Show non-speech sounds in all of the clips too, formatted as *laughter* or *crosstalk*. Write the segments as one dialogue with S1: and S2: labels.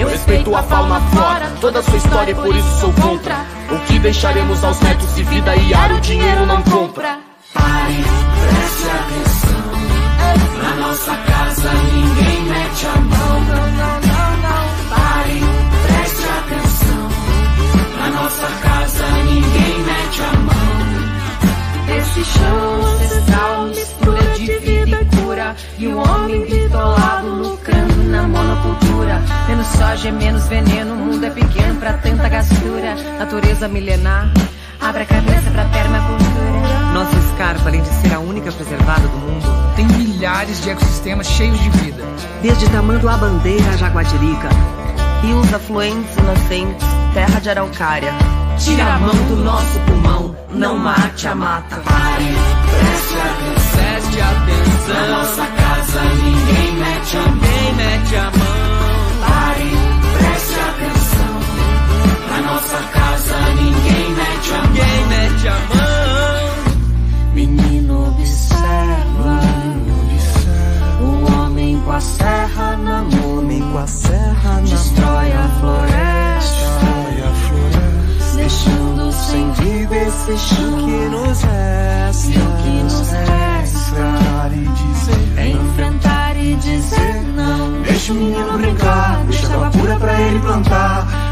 S1: Eu respeito a fauna, a flora, toda a sua história e por isso sou contra. O que deixaremos aos netos se vida e ar o dinheiro não compra?
S2: Pare, preste atenção. Na nossa casa ninguém mete a mão. Pare, preste atenção. Na nossa casa ninguém mete a mão.
S3: Esse chão ancestral mistura de vida e cura. E o homem bitolado lucrando na monocultura. Menos soja, menos veneno. O mundo é pequeno pra tanta gastura. Natureza milenar. Abre a cabeça pra permacultura.
S4: Nossa escarpa, além de ser a única preservada do mundo,
S5: tem milhares de ecossistemas cheios de vida.
S4: Desde Tamanduá Bandeira a Jaguatirica, rios afluentes e nascentes, terra de araucária.
S3: Tira a mão do nosso pulmão, não mate a mata.
S2: Pare, preste atenção.
S1: Preste atenção.
S2: Ninguém mete a mão.
S1: Ninguém mete a mão.
S2: Pare, preste atenção. Na nossa casa ninguém mete a mão.
S1: Ninguém mete a mão.
S3: Menino observa, o homem com a serra na mão,
S6: Homem com a serra na
S3: destrói a floresta,
S6: Destrói a floresta.
S3: deixando sem
S6: Vive esse chão que nos resta.
S3: E o que nos resta?
S6: Enfrentar e dizer
S3: enfrentar e dizer não.
S6: Deixa o menino brincar, deixa água pura pra ele plantar.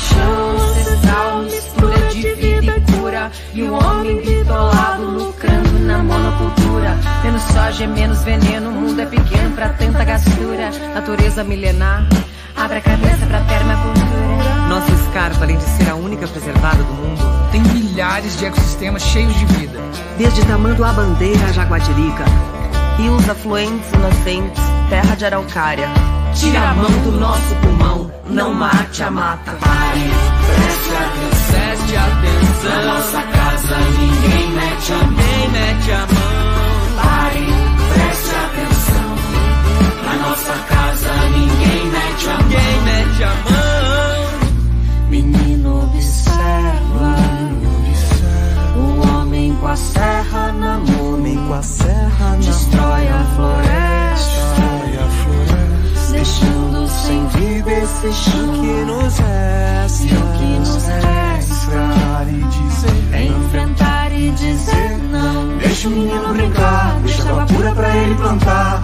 S3: Chão ancestral mistura de vida e cura. E o homem bitolado lucrando na monocultura. Menos soja, menos veneno. O mundo é pequeno pra tanta gastura. Natureza milenar. Abre a cabeça pra permacultura.
S4: Nossa escarpa, além de ser a única preservada do mundo,
S5: Tem milhares de ecossistemas cheios de vida.
S4: desde Tamanduá Bandeira a Jaguatirica, rios afluentes e nascentes, terra de araucária.
S3: Tira a mão do nosso pulmão, não mate a mata.
S2: Pare, preste atenção.
S1: Preste atenção.
S2: Na nossa casa ninguém mete a mão.
S1: Ninguém mete a mão.
S2: Pare, preste atenção. Na nossa casa ninguém mete a mão.
S1: Ninguém mete a mão.
S3: Menino observa, o homem com a serra na mão,
S6: Homem com a serra na
S3: destrói a floresta,
S6: Destrói a floresta
S3: deixando sem vida
S6: esse chão que nos resta.
S3: que nos é resta.
S6: É enfrentar e dizer, enfrentar não. Deixa o menino brincar, deixa a pura pra ele plantar.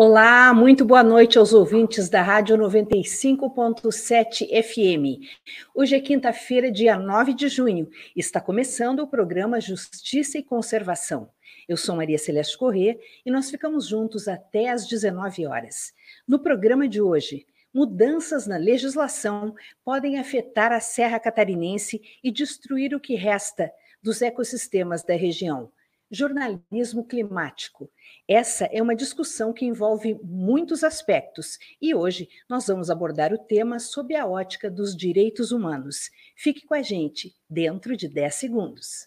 S7: Olá, muito boa noite aos ouvintes da Rádio 95.7 FM. Hoje é quinta-feira, dia 9 de junho. Está começando o programa Justiça e Conservação. Eu sou Maria Celeste Corrêa e nós ficamos juntos até às 19 horas. No programa de hoje, mudanças na legislação podem afetar a Serra Catarinense e destruir o que resta dos ecossistemas da região jornalismo climático. Essa é uma discussão que envolve muitos aspectos e hoje nós vamos abordar o tema sob a ótica dos direitos humanos. Fique com a gente dentro de 10 segundos.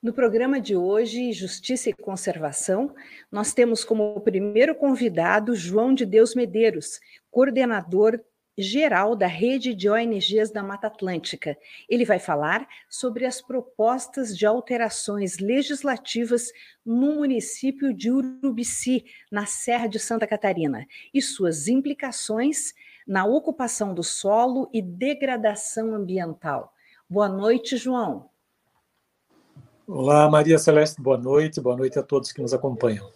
S7: No programa de hoje, Justiça e Conservação, nós temos como primeiro convidado João de Deus Medeiros, coordenador geral da rede de ONGs da Mata Atlântica. Ele vai falar sobre as propostas de alterações legislativas no município de Urubici, na Serra de Santa Catarina, e suas implicações na ocupação do solo e degradação ambiental. Boa noite, João.
S8: Olá, Maria Celeste, boa noite, boa noite a todos que nos acompanham.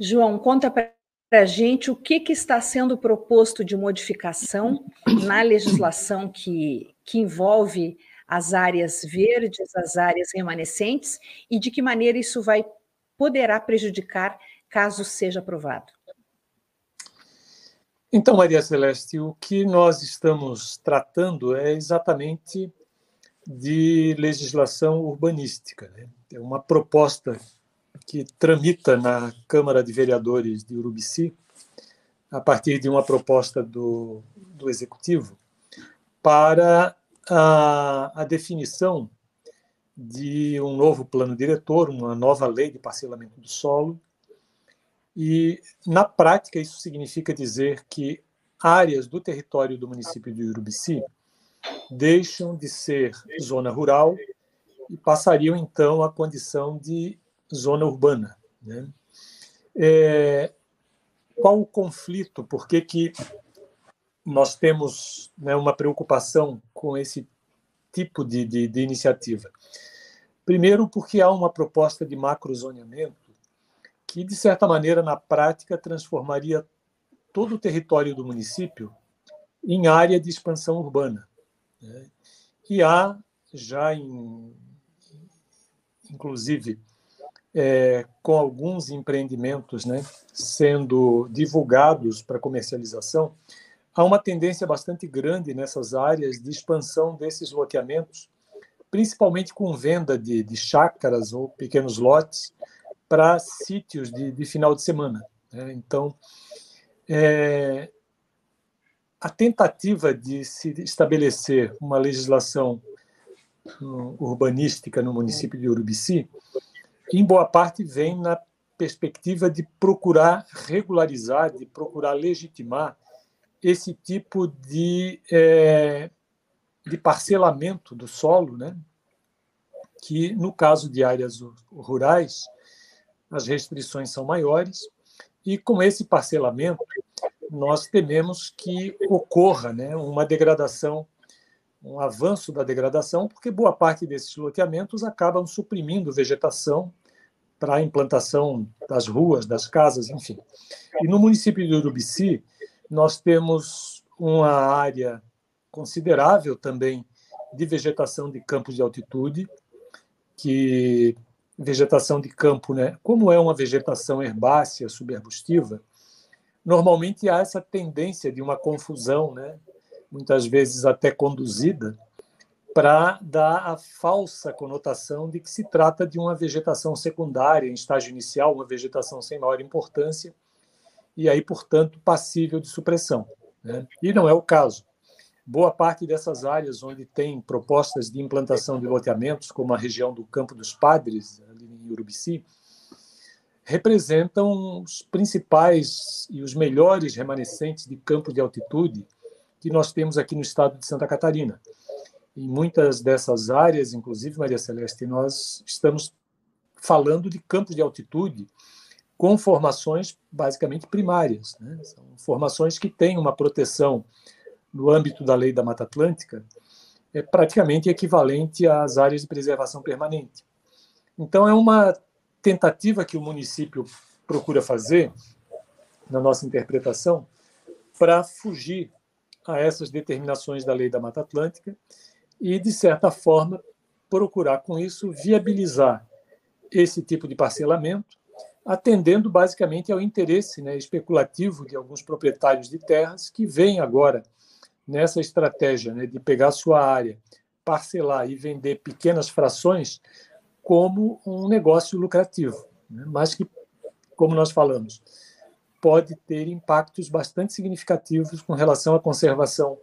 S7: João, conta para a gente o que, que, está sendo proposto de modificação na legislação que, que envolve as áreas verdes, as áreas remanescentes, e de que maneira isso vai poderá prejudicar caso seja aprovado.
S8: Então, Maria Celeste, o que nós estamos tratando é exatamente de legislação urbanística. Né? É uma proposta que tramita na Câmara de Vereadores de Urubici, a partir de uma proposta do, do Executivo, para a, a definição de um novo plano diretor, uma nova lei de parcelamento do solo. E, na prática, isso significa dizer que áreas do território do município de Urubici deixam de ser zona rural e passariam então à condição de zona urbana. Né? É, qual o conflito? Por que, que nós temos né, uma preocupação com esse tipo de, de, de iniciativa? Primeiro, porque há uma proposta de macrozoneamento que, de certa maneira, na prática, transformaria todo o território do município em área de expansão urbana. Né? E há já, em, inclusive, é, com alguns empreendimentos né, sendo divulgados para comercialização, há uma tendência bastante grande nessas áreas de expansão desses loteamentos, principalmente com venda de, de chácaras ou pequenos lotes para sítios de, de, final de semana. Né? Então, é, a tentativa de se estabelecer uma legislação uh, urbanística no município de Urubici, em boa parte vem na perspectiva de procurar regularizar, de procurar legitimar esse tipo de, é, de parcelamento do solo, né? que, no caso de áreas rurais, as restrições são maiores, e com esse parcelamento, nós tememos que ocorra né, uma degradação, um avanço da degradação, porque boa parte desses loteamentos acabam suprimindo vegetação para a implantação das ruas, das casas, enfim. E no município de Urubici, nós temos uma área considerável também de vegetação de campos de altitude, que vegetação de campo, né? Como é uma vegetação herbácea, subarbustiva, normalmente há essa tendência de uma confusão, né? muitas vezes até conduzida, para dar a falsa conotação de que se trata de uma vegetação secundária, em estágio inicial, uma vegetação sem maior importância, e aí, portanto, passível de supressão. Né? E não é o caso. Boa parte dessas áreas onde tem propostas de implantação de loteamentos, como a região do Campo dos Padres, ali em Urubici, representam os principais e os melhores remanescentes de campo de altitude que nós temos aqui no estado de Santa Catarina. Em muitas dessas áreas, inclusive, Maria Celeste, nós estamos falando de campos de altitude com formações basicamente primárias. Né? São formações que têm uma proteção no âmbito da lei da Mata Atlântica é praticamente equivalente às áreas de preservação permanente. Então, é uma tentativa que o município procura fazer, na nossa interpretação, para fugir a essas determinações da lei da Mata Atlântica e, de certa forma, procurar com isso viabilizar esse tipo de parcelamento, atendendo basicamente ao interesse né, especulativo de alguns proprietários de terras que veem agora nessa estratégia né, de pegar sua área, parcelar e vender pequenas frações como um negócio lucrativo, né, mas que, como nós falamos, pode ter impactos bastante significativos com relação à conservação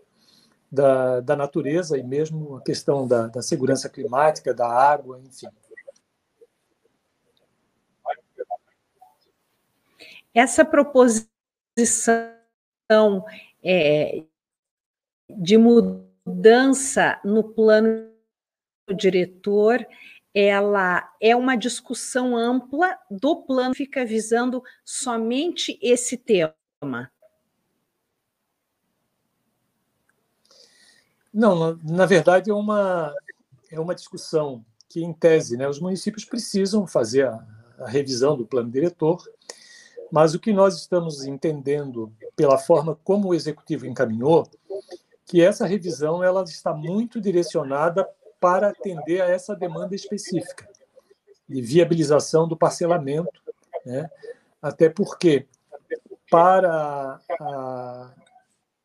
S8: da, da natureza e mesmo a questão da, da segurança climática, da água, enfim.
S7: Essa proposição é, de mudança no plano diretor, ela é uma discussão ampla do plano, fica visando somente esse tema.
S8: Não, na verdade é uma, é uma discussão que, em tese, né, os municípios precisam fazer a, a revisão do plano diretor, mas o que nós estamos entendendo pela forma como o executivo encaminhou que essa revisão ela está muito direcionada para atender a essa demanda específica de viabilização do parcelamento, né? até porque para a,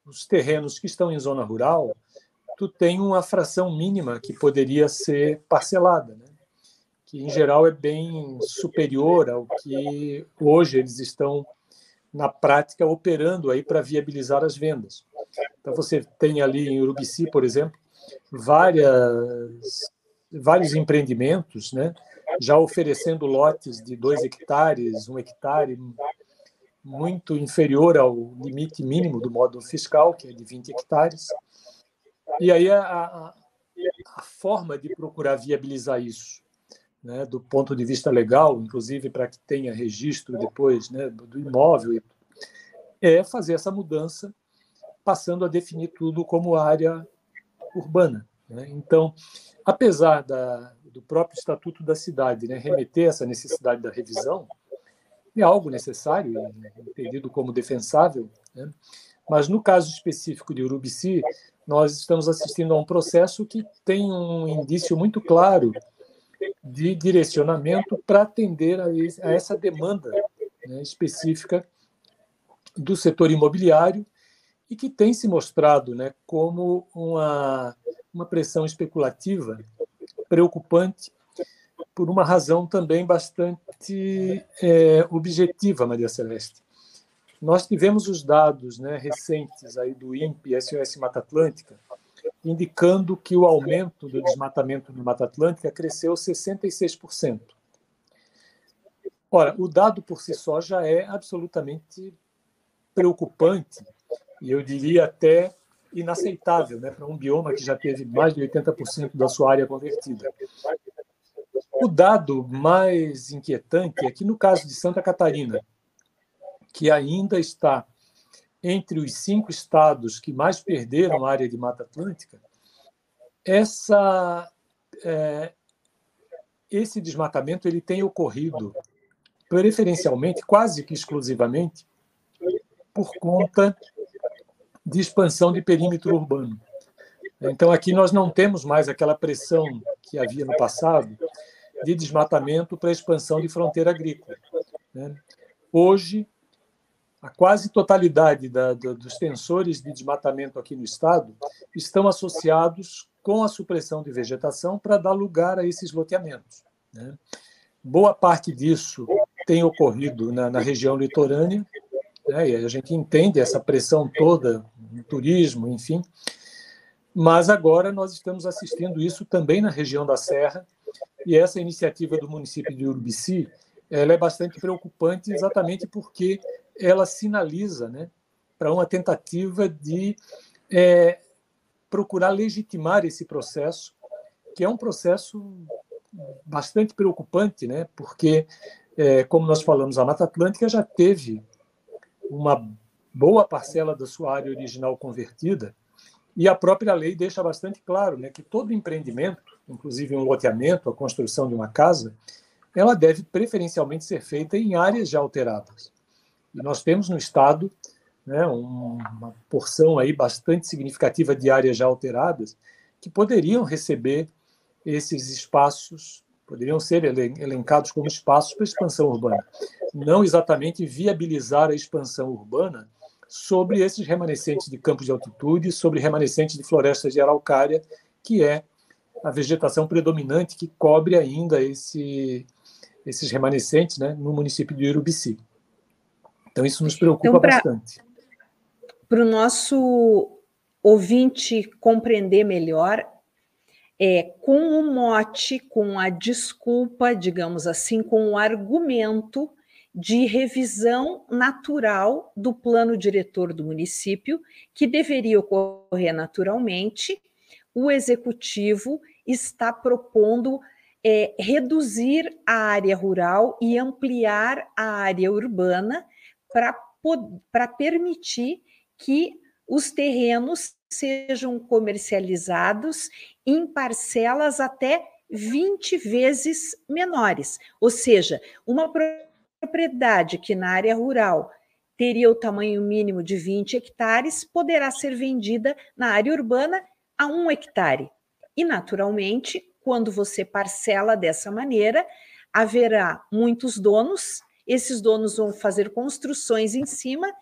S8: os terrenos que estão em zona rural, tu tem uma fração mínima que poderia ser parcelada, né? que em geral é bem superior ao que hoje eles estão na prática operando aí para viabilizar as vendas. Então você tem ali em Urubici, por exemplo, várias, vários empreendimentos, né, já oferecendo lotes de dois hectares, um hectare, muito inferior ao limite mínimo do módulo fiscal, que é de 20 hectares. E aí a, a, a forma de procurar viabilizar isso, né, do ponto de vista legal, inclusive para que tenha registro depois né, do imóvel, é fazer essa mudança passando a definir tudo como área urbana. Né? Então, apesar da, do próprio Estatuto da Cidade né, remeter essa necessidade da revisão, é algo necessário, entendido como defensável, né? mas no caso específico de Urubici, nós estamos assistindo a um processo que tem um indício muito claro de direcionamento para atender a, essa demanda né, específica do setor imobiliário e que tem se mostrado né, como uma, uma pressão especulativa preocupante por uma razão também bastante é, objetiva, Maria Celeste. Nós tivemos os dados né, recentes aí do INPE SOS Mata Atlântica, indicando que o aumento do desmatamento no Mata Atlântica cresceu 66%. Ora, o dado por si só já é absolutamente preocupante e eu diria até inaceitável né, para um bioma que já teve mais de 80% da sua área convertida. O dado mais inquietante é que, no caso de Santa Catarina, que ainda está entre os cinco estados que mais perderam a área de Mata Atlântica, essa, é, esse desmatamento ele tem ocorrido preferencialmente, quase que exclusivamente, por conta de expansão de perímetro urbano. Então, aqui nós não temos mais aquela pressão que havia no passado de desmatamento para expansão de fronteira agrícola. Né? Hoje, a quase totalidade da, da, dos tensores de desmatamento aqui no estado estão associados com a supressão de vegetação para dar lugar a esses loteamentos. Né? Boa parte disso tem ocorrido na, na região litorânea, né? e a gente entende essa pressão toda turismo, enfim. Mas agora nós estamos assistindo isso também na região da Serra, e essa iniciativa do município de Urubici ela é bastante preocupante exatamente porque ela sinaliza né, para uma tentativa de é, procurar legitimar esse processo, que é um processo bastante preocupante, né? porque, é, como nós falamos, a Mata Atlântica já teve uma boa parcela da sua área original convertida, e a própria lei deixa bastante claro né, que todo empreendimento, inclusive um loteamento, a construção de uma casa, ela deve preferencialmente ser feita em áreas já alteradas. E nós temos no Estado né, uma porção aí bastante significativa de áreas já alteradas que poderiam receber esses espaços, poderiam ser elencados como espaços para expansão urbana. Não exatamente viabilizar a expansão urbana sobre esses remanescentes de campos de altitude, sobre remanescentes de florestas de araucária, que é a vegetação predominante que cobre ainda esse, esses remanescentes né, no município de Urubici. Então, isso nos preocupa então, pra, bastante.
S7: Para o nosso ouvinte compreender melhor, é, com o mote, com a desculpa, digamos assim, com o argumento de revisão natural do plano diretor do município, que deveria ocorrer naturalmente, o executivo está propondo é, reduzir a área rural e ampliar a área urbana para permitir que os terrenos sejam comercializados em parcelas até 20 vezes menores. Ou seja, uma propriedade que na área rural teria o tamanho mínimo de 20 hectares poderá ser vendida na área urbana a um hectare. E, naturalmente, quando você parcela dessa maneira, haverá muitos donos, esses donos vão fazer construções em cima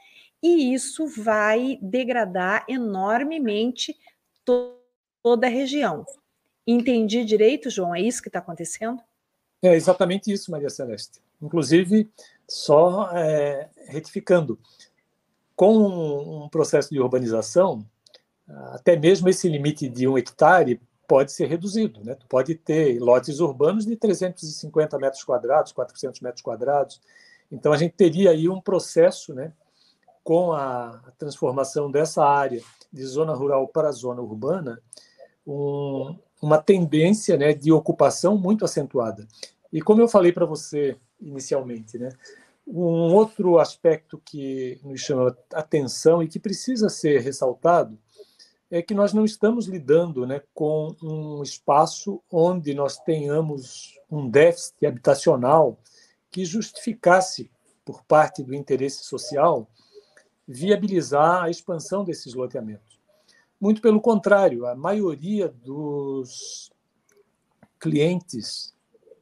S7: e isso vai degradar enormemente to toda a região. Entendi direito, João? É isso que está acontecendo?
S8: É exatamente isso, Maria Celeste. Inclusive, só é, retificando, com um processo de urbanização, até mesmo esse limite de um hectare pode ser reduzido. Né? Tu pode ter lotes urbanos de 350 metros quadrados, 400 metros quadrados. Então, a gente teria aí um processo né, com a transformação dessa área de zona rural para zona urbana, um, uma tendência né, de ocupação muito acentuada. E como eu falei para você inicialmente, né, um outro aspecto que nos chama atenção e que precisa ser ressaltado é que nós não estamos lidando né, com um espaço onde nós tenhamos um déficit habitacional que justificasse, por parte do interesse social, viabilizar a expansão desses loteamentos. Muito pelo contrário, a maioria dos clientes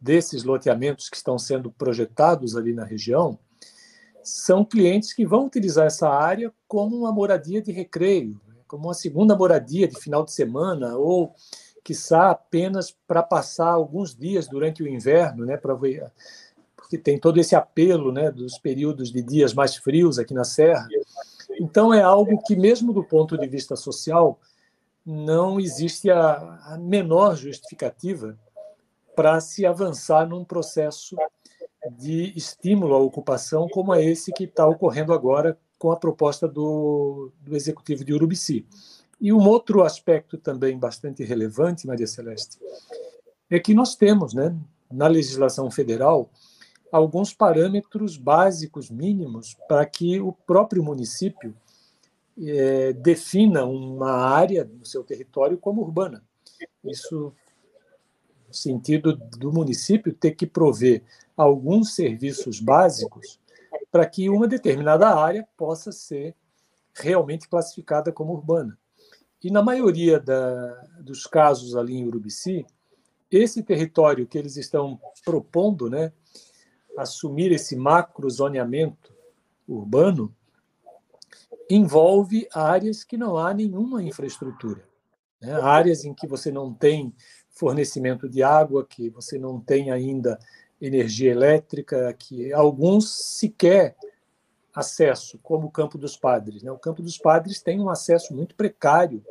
S8: desses loteamentos que estão sendo projetados ali na região são clientes que vão utilizar essa área como uma moradia de recreio, né, como uma segunda moradia de final de semana ou quiçá apenas para passar alguns dias durante o inverno, né, para porque tem todo esse apelo, né, dos períodos de dias mais frios aqui na serra. Então, é algo que, mesmo do ponto de vista social, não existe a menor justificativa para se avançar num processo de estímulo à ocupação como é esse que está ocorrendo agora com a proposta do, do Executivo de Urubici. E um outro aspecto também bastante relevante, Maria Celeste, é que nós temos, né, na legislação federal, alguns parâmetros básicos mínimos para que o próprio município é, defina uma área no seu território como urbana. Isso no sentido do município ter que prover alguns serviços básicos para que uma determinada área possa ser realmente classificada como urbana. E na maioria da, dos casos ali em Urubici, esse território que eles estão propondo, né, assumir esse macro zoneamento urbano envolve áreas que não há nenhuma infraestrutura. Né? Áreas em que você não tem fornecimento de água, que você não tem ainda energia elétrica, que alguns sequer acesso, como o Campo dos Padres. Né? O Campo dos Padres tem um acesso muito precário,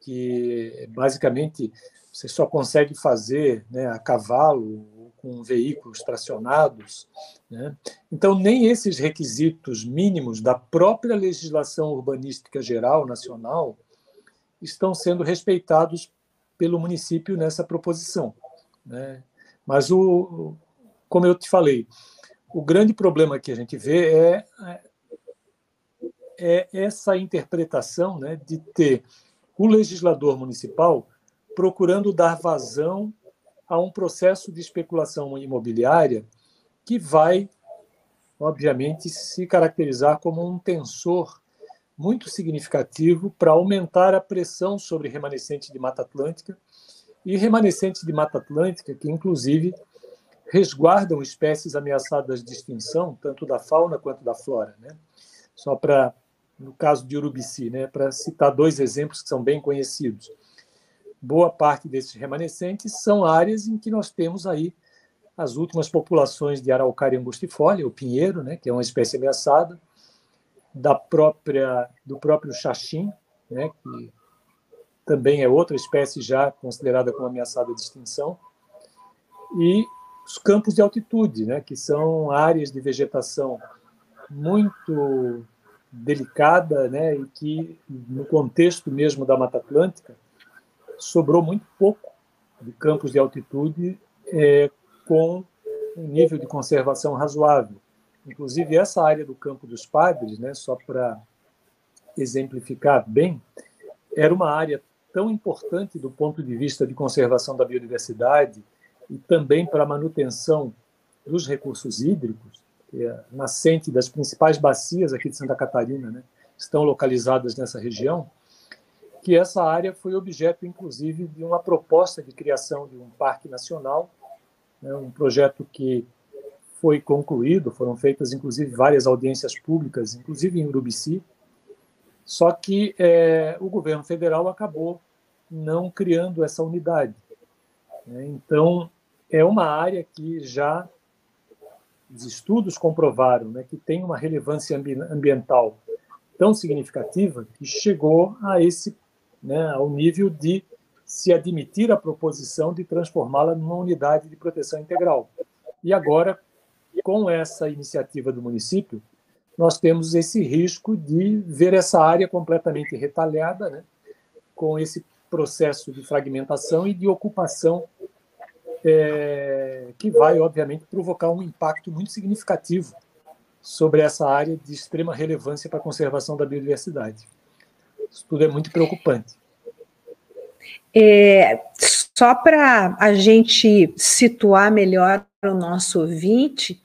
S8: que basicamente você só consegue fazer né, a cavalo com veículos tracionados. Né? Então, nem esses requisitos mínimos da própria legislação urbanística geral nacional estão sendo respeitados pelo município nessa proposição. Né? Mas, o, como eu te falei, o grande problema que a gente vê é, é essa interpretação né, de ter o legislador municipal procurando dar vazão a um processo de especulação imobiliária que vai, obviamente, se caracterizar como um tensor muito significativo para aumentar a pressão sobre remanescente de Mata Atlântica e remanescentes de Mata Atlântica que, inclusive, resguardam espécies ameaçadas de extinção, tanto da fauna quanto da flora. Né? Só para, no caso de Urubici, né, para citar dois exemplos que são bem conhecidos boa parte desses remanescentes são áreas em que nós temos aí as últimas populações de araucária angustifolia, o pinheiro, né, que é uma espécie ameaçada, da própria do próprio xaxim, né, que também é outra espécie já considerada como ameaçada de extinção, e os campos de altitude, né, que são áreas de vegetação muito delicada, né, e que no contexto mesmo da Mata Atlântica sobrou muito pouco de campos de altitude é, com um nível de conservação razoável. Inclusive, essa área do Campo dos Padres, né, só para exemplificar bem, era uma área tão importante do ponto de vista de conservação da biodiversidade e também para a manutenção dos recursos hídricos, é nascente das principais bacias aqui de Santa Catarina, né, estão localizadas nessa região, que essa área foi objeto, inclusive, de uma proposta de criação de um parque nacional, né, um projeto que foi concluído, foram feitas, inclusive, várias audiências públicas, inclusive em Urubici, só que é, o governo federal acabou não criando essa unidade. Né? Então, é uma área que já os estudos comprovaram né, que tem uma relevância ambiental tão significativa que chegou a esse né, ao nível de se admitir a proposição de transformá-la numa unidade de proteção integral. E agora, com essa iniciativa do município, nós temos esse risco de ver essa área completamente retalhada, né, com esse processo de fragmentação e de ocupação é, que vai, obviamente, provocar um impacto muito significativo sobre essa área de extrema relevância para a conservação da biodiversidade. Isso tudo é muito preocupante.
S7: É, só para a gente situar melhor o nosso ouvinte,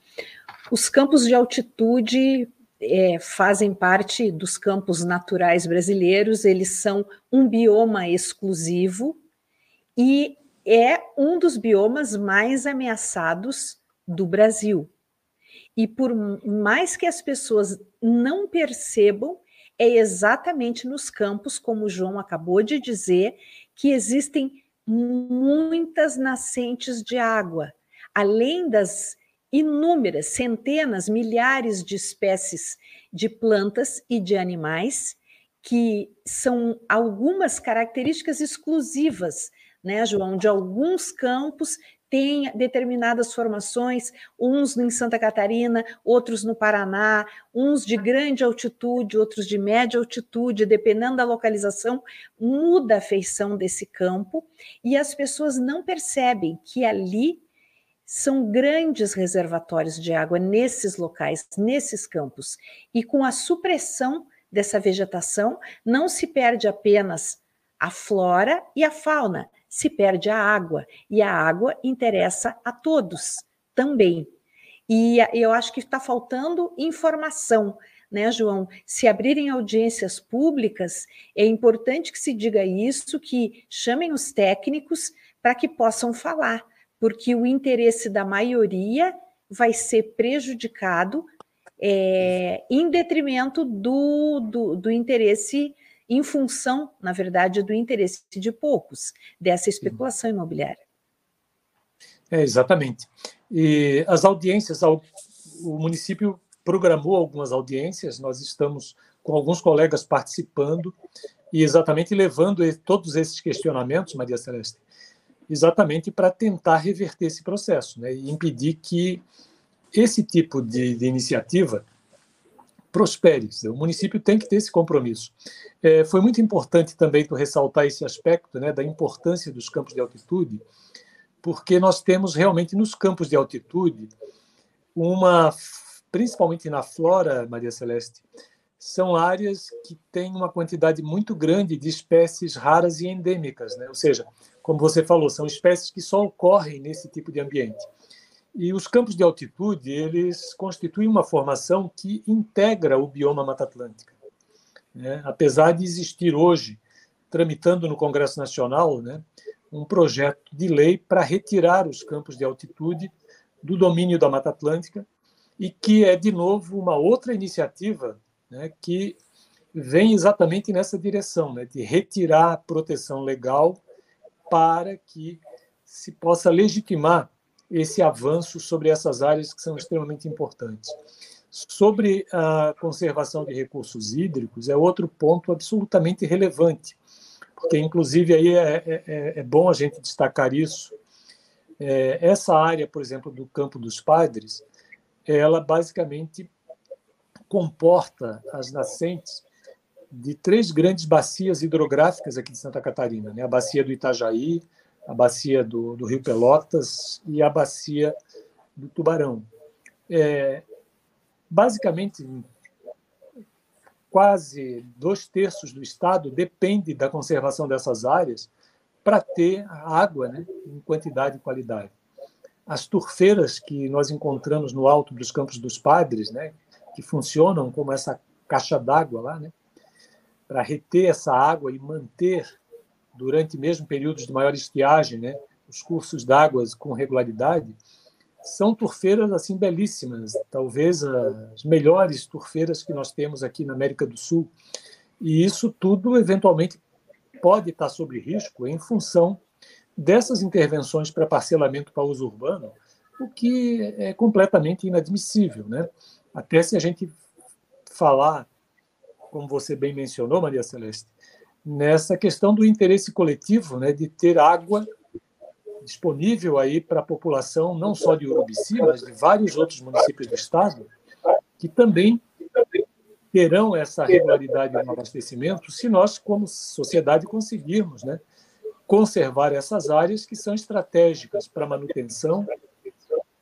S7: os campos de altitude é, fazem parte dos campos naturais brasileiros, eles são um bioma exclusivo e é um dos biomas mais ameaçados do Brasil. E por mais que as pessoas não percebam, é exatamente nos campos, como o João acabou de dizer, que existem muitas nascentes de água, além das inúmeras, centenas, milhares de espécies de plantas e de animais, que são algumas características exclusivas, né, João, de alguns campos tem determinadas formações, uns em Santa Catarina, outros no Paraná, uns de grande altitude, outros de média altitude, dependendo da localização, muda a feição desse campo e as pessoas não percebem que ali são grandes reservatórios de água nesses locais, nesses campos. E com a supressão dessa vegetação, não se perde apenas a flora e a fauna, se perde a água, e a água interessa a todos também. E eu acho que está faltando informação, né, João? Se abrirem audiências públicas, é importante que se diga isso, que chamem os técnicos para que possam falar, porque o interesse da maioria vai ser prejudicado é, em detrimento do, do, do interesse em função, na verdade, do interesse de poucos, dessa especulação imobiliária.
S8: É, exatamente. E as audiências, o município programou algumas audiências, nós estamos com alguns colegas participando e exatamente levando todos esses questionamentos, Maria Celeste, exatamente para tentar reverter esse processo né, e impedir que esse tipo de, de iniciativa prospere. O município tem que ter esse compromisso. É, foi muito importante também tu ressaltar esse aspecto né, da importância dos campos de altitude, porque nós temos realmente nos campos de altitude uma, principalmente na flora, Maria Celeste, são áreas que têm uma quantidade muito grande de espécies raras e endêmicas, né? ou seja, como você falou, são espécies que só ocorrem nesse tipo de ambiente. E os campos de altitude, eles constituem uma formação que integra o bioma Mata Atlântica. Né? Apesar de existir hoje, tramitando no Congresso Nacional, né, um projeto de lei para retirar os campos de altitude do domínio da Mata Atlântica e que é, de novo, uma outra iniciativa né, que vem exatamente nessa direção, né, de retirar a proteção legal para que se possa legitimar esse avanço sobre essas áreas que são extremamente importantes. Sobre a conservação de recursos hídricos, é outro ponto absolutamente relevante, porque, inclusive, aí é, é, é, é bom a gente destacar isso. É, essa área, por exemplo, do Campo dos Padres, ela basicamente comporta as nascentes de três grandes bacias hidrográficas aqui de Santa Catarina, né? a bacia do Itajaí, a bacia do, do Rio Pelotas e a bacia do Tubarão. É, basicamente, quase dois terços do estado depende da conservação dessas áreas para ter água né, em quantidade e qualidade. As turfeiras que nós encontramos no alto dos Campos dos Padres, né, que funcionam como essa caixa d'água lá, né, para reter essa água e manter durante mesmo períodos de maior estiagem, né, os cursos d'água com regularidade, são turfeiras assim belíssimas, talvez as melhores turfeiras que nós temos aqui na América do Sul. E isso tudo eventualmente pode estar sob risco em função dessas intervenções para parcelamento para uso urbano, o que é completamente inadmissível, né? Até se a gente falar, como você bem mencionou, Maria Celeste, nessa questão do interesse coletivo, né, de ter água disponível aí para a população, não só de Urubici, mas de vários outros municípios do estado, que também terão essa regularidade no abastecimento se nós, como sociedade, conseguirmos né, conservar essas áreas que são estratégicas para manutenção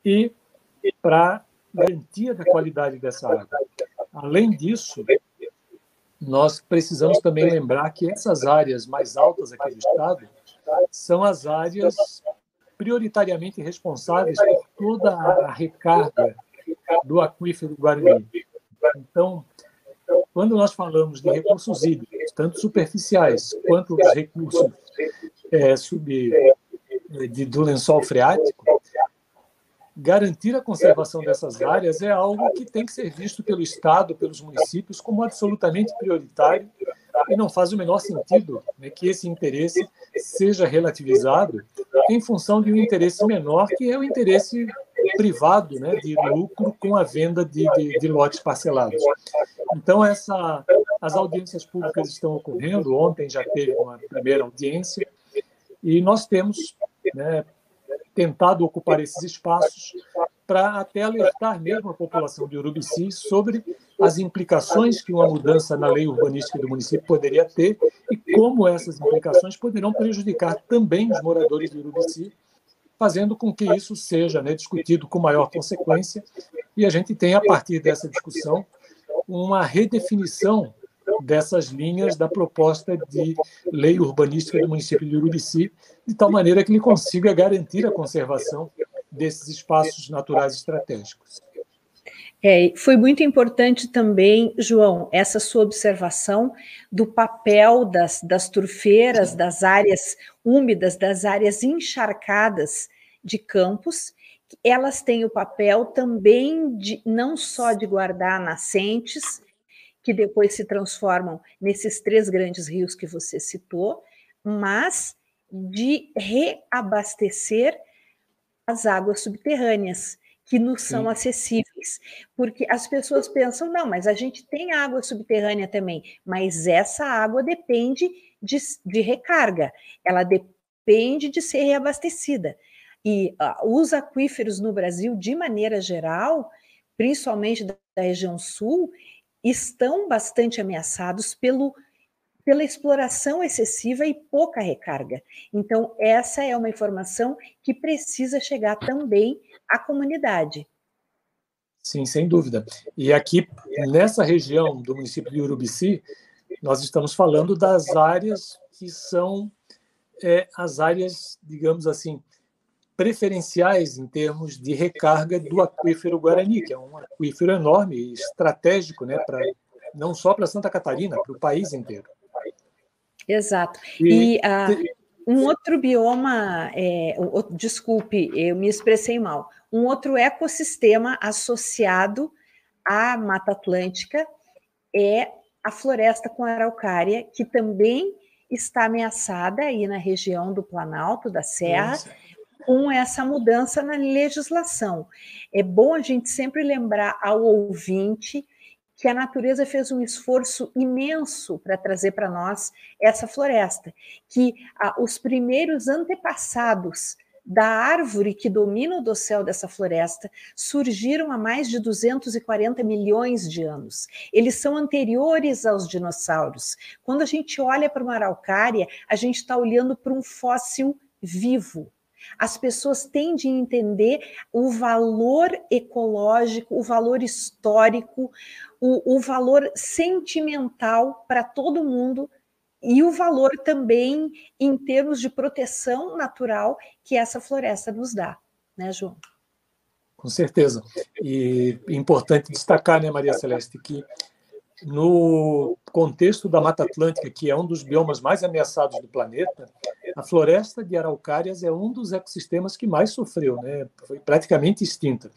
S8: e para garantia da qualidade dessa água. Além disso, nós precisamos também lembrar que essas áreas mais altas aqui do estado são as áreas prioritariamente responsáveis por toda a recarga do aquífero Guarani. Então, quando nós falamos de recursos hídricos, tanto superficiais quanto os recursos é, sub, é, de, do lençol freático, garantir a conservação dessas áreas é algo que tem que ser visto pelo Estado, pelos municípios, como absolutamente prioritário e não faz o menor sentido né, que esse interesse seja relativizado em função de um interesse menor, que é o interesse privado né, de lucro com a venda de, de, de lotes parcelados. Então, essa, as audiências públicas estão ocorrendo, ontem já teve uma primeira audiência, e nós temos né, tentado ocupar esses espaços para até alertar mesmo a população de Urubici sobre as implicações que uma mudança na lei urbanística do município poderia ter e como essas implicações poderão prejudicar também os moradores de Urubici, fazendo com que isso seja né, discutido com maior consequência. E a gente tenha, a partir dessa discussão, uma redefinição dessas linhas da proposta de lei urbanística do município de Urubici, de tal maneira que ele consiga garantir a conservação desses espaços naturais estratégicos.
S7: É, foi muito importante também, João, essa sua observação do papel das, das turfeiras, das áreas úmidas, das áreas encharcadas de campos. Elas têm o papel também de não só de guardar nascentes, que depois se transformam nesses três grandes rios que você citou, mas de reabastecer as águas subterrâneas que nos são Sim. acessíveis, porque as pessoas pensam, não, mas a gente tem água subterrânea também, mas essa água depende de, de recarga, ela depende de ser reabastecida. E uh, os aquíferos no Brasil, de maneira geral, principalmente da região sul, estão bastante ameaçados pelo pela exploração excessiva e pouca recarga. Então, essa é uma informação que precisa chegar também à comunidade.
S8: Sim, sem dúvida. E aqui, nessa região do município de Urubici, nós estamos falando das áreas que são é, as áreas, digamos assim, preferenciais em termos de recarga do aquífero Guarani, que é um aquífero enorme e estratégico, né, pra, não só para Santa Catarina, para o país inteiro.
S7: Exato. E, e uh, um outro bioma, é, desculpe, eu me expressei mal, um outro ecossistema associado à Mata Atlântica é a floresta com araucária, que também está ameaçada aí na região do Planalto, da Serra, Nossa. Com essa mudança na legislação. É bom a gente sempre lembrar ao ouvinte que a natureza fez um esforço imenso para trazer para nós essa floresta, que ah, os primeiros antepassados da árvore que domina o dossel dessa floresta surgiram há mais de 240 milhões de anos. Eles são anteriores aos dinossauros. Quando a gente olha para uma araucária, a gente está olhando para um fóssil vivo. As pessoas tendem a entender o valor ecológico, o valor histórico, o, o valor sentimental para todo mundo e o valor também em termos de proteção natural que essa floresta nos dá, né, João?
S8: Com certeza. E importante destacar, né, Maria Celeste, que no contexto da Mata Atlântica, que é um dos biomas mais ameaçados do planeta, a floresta de araucárias é um dos ecossistemas que mais sofreu, né? Foi praticamente extinta.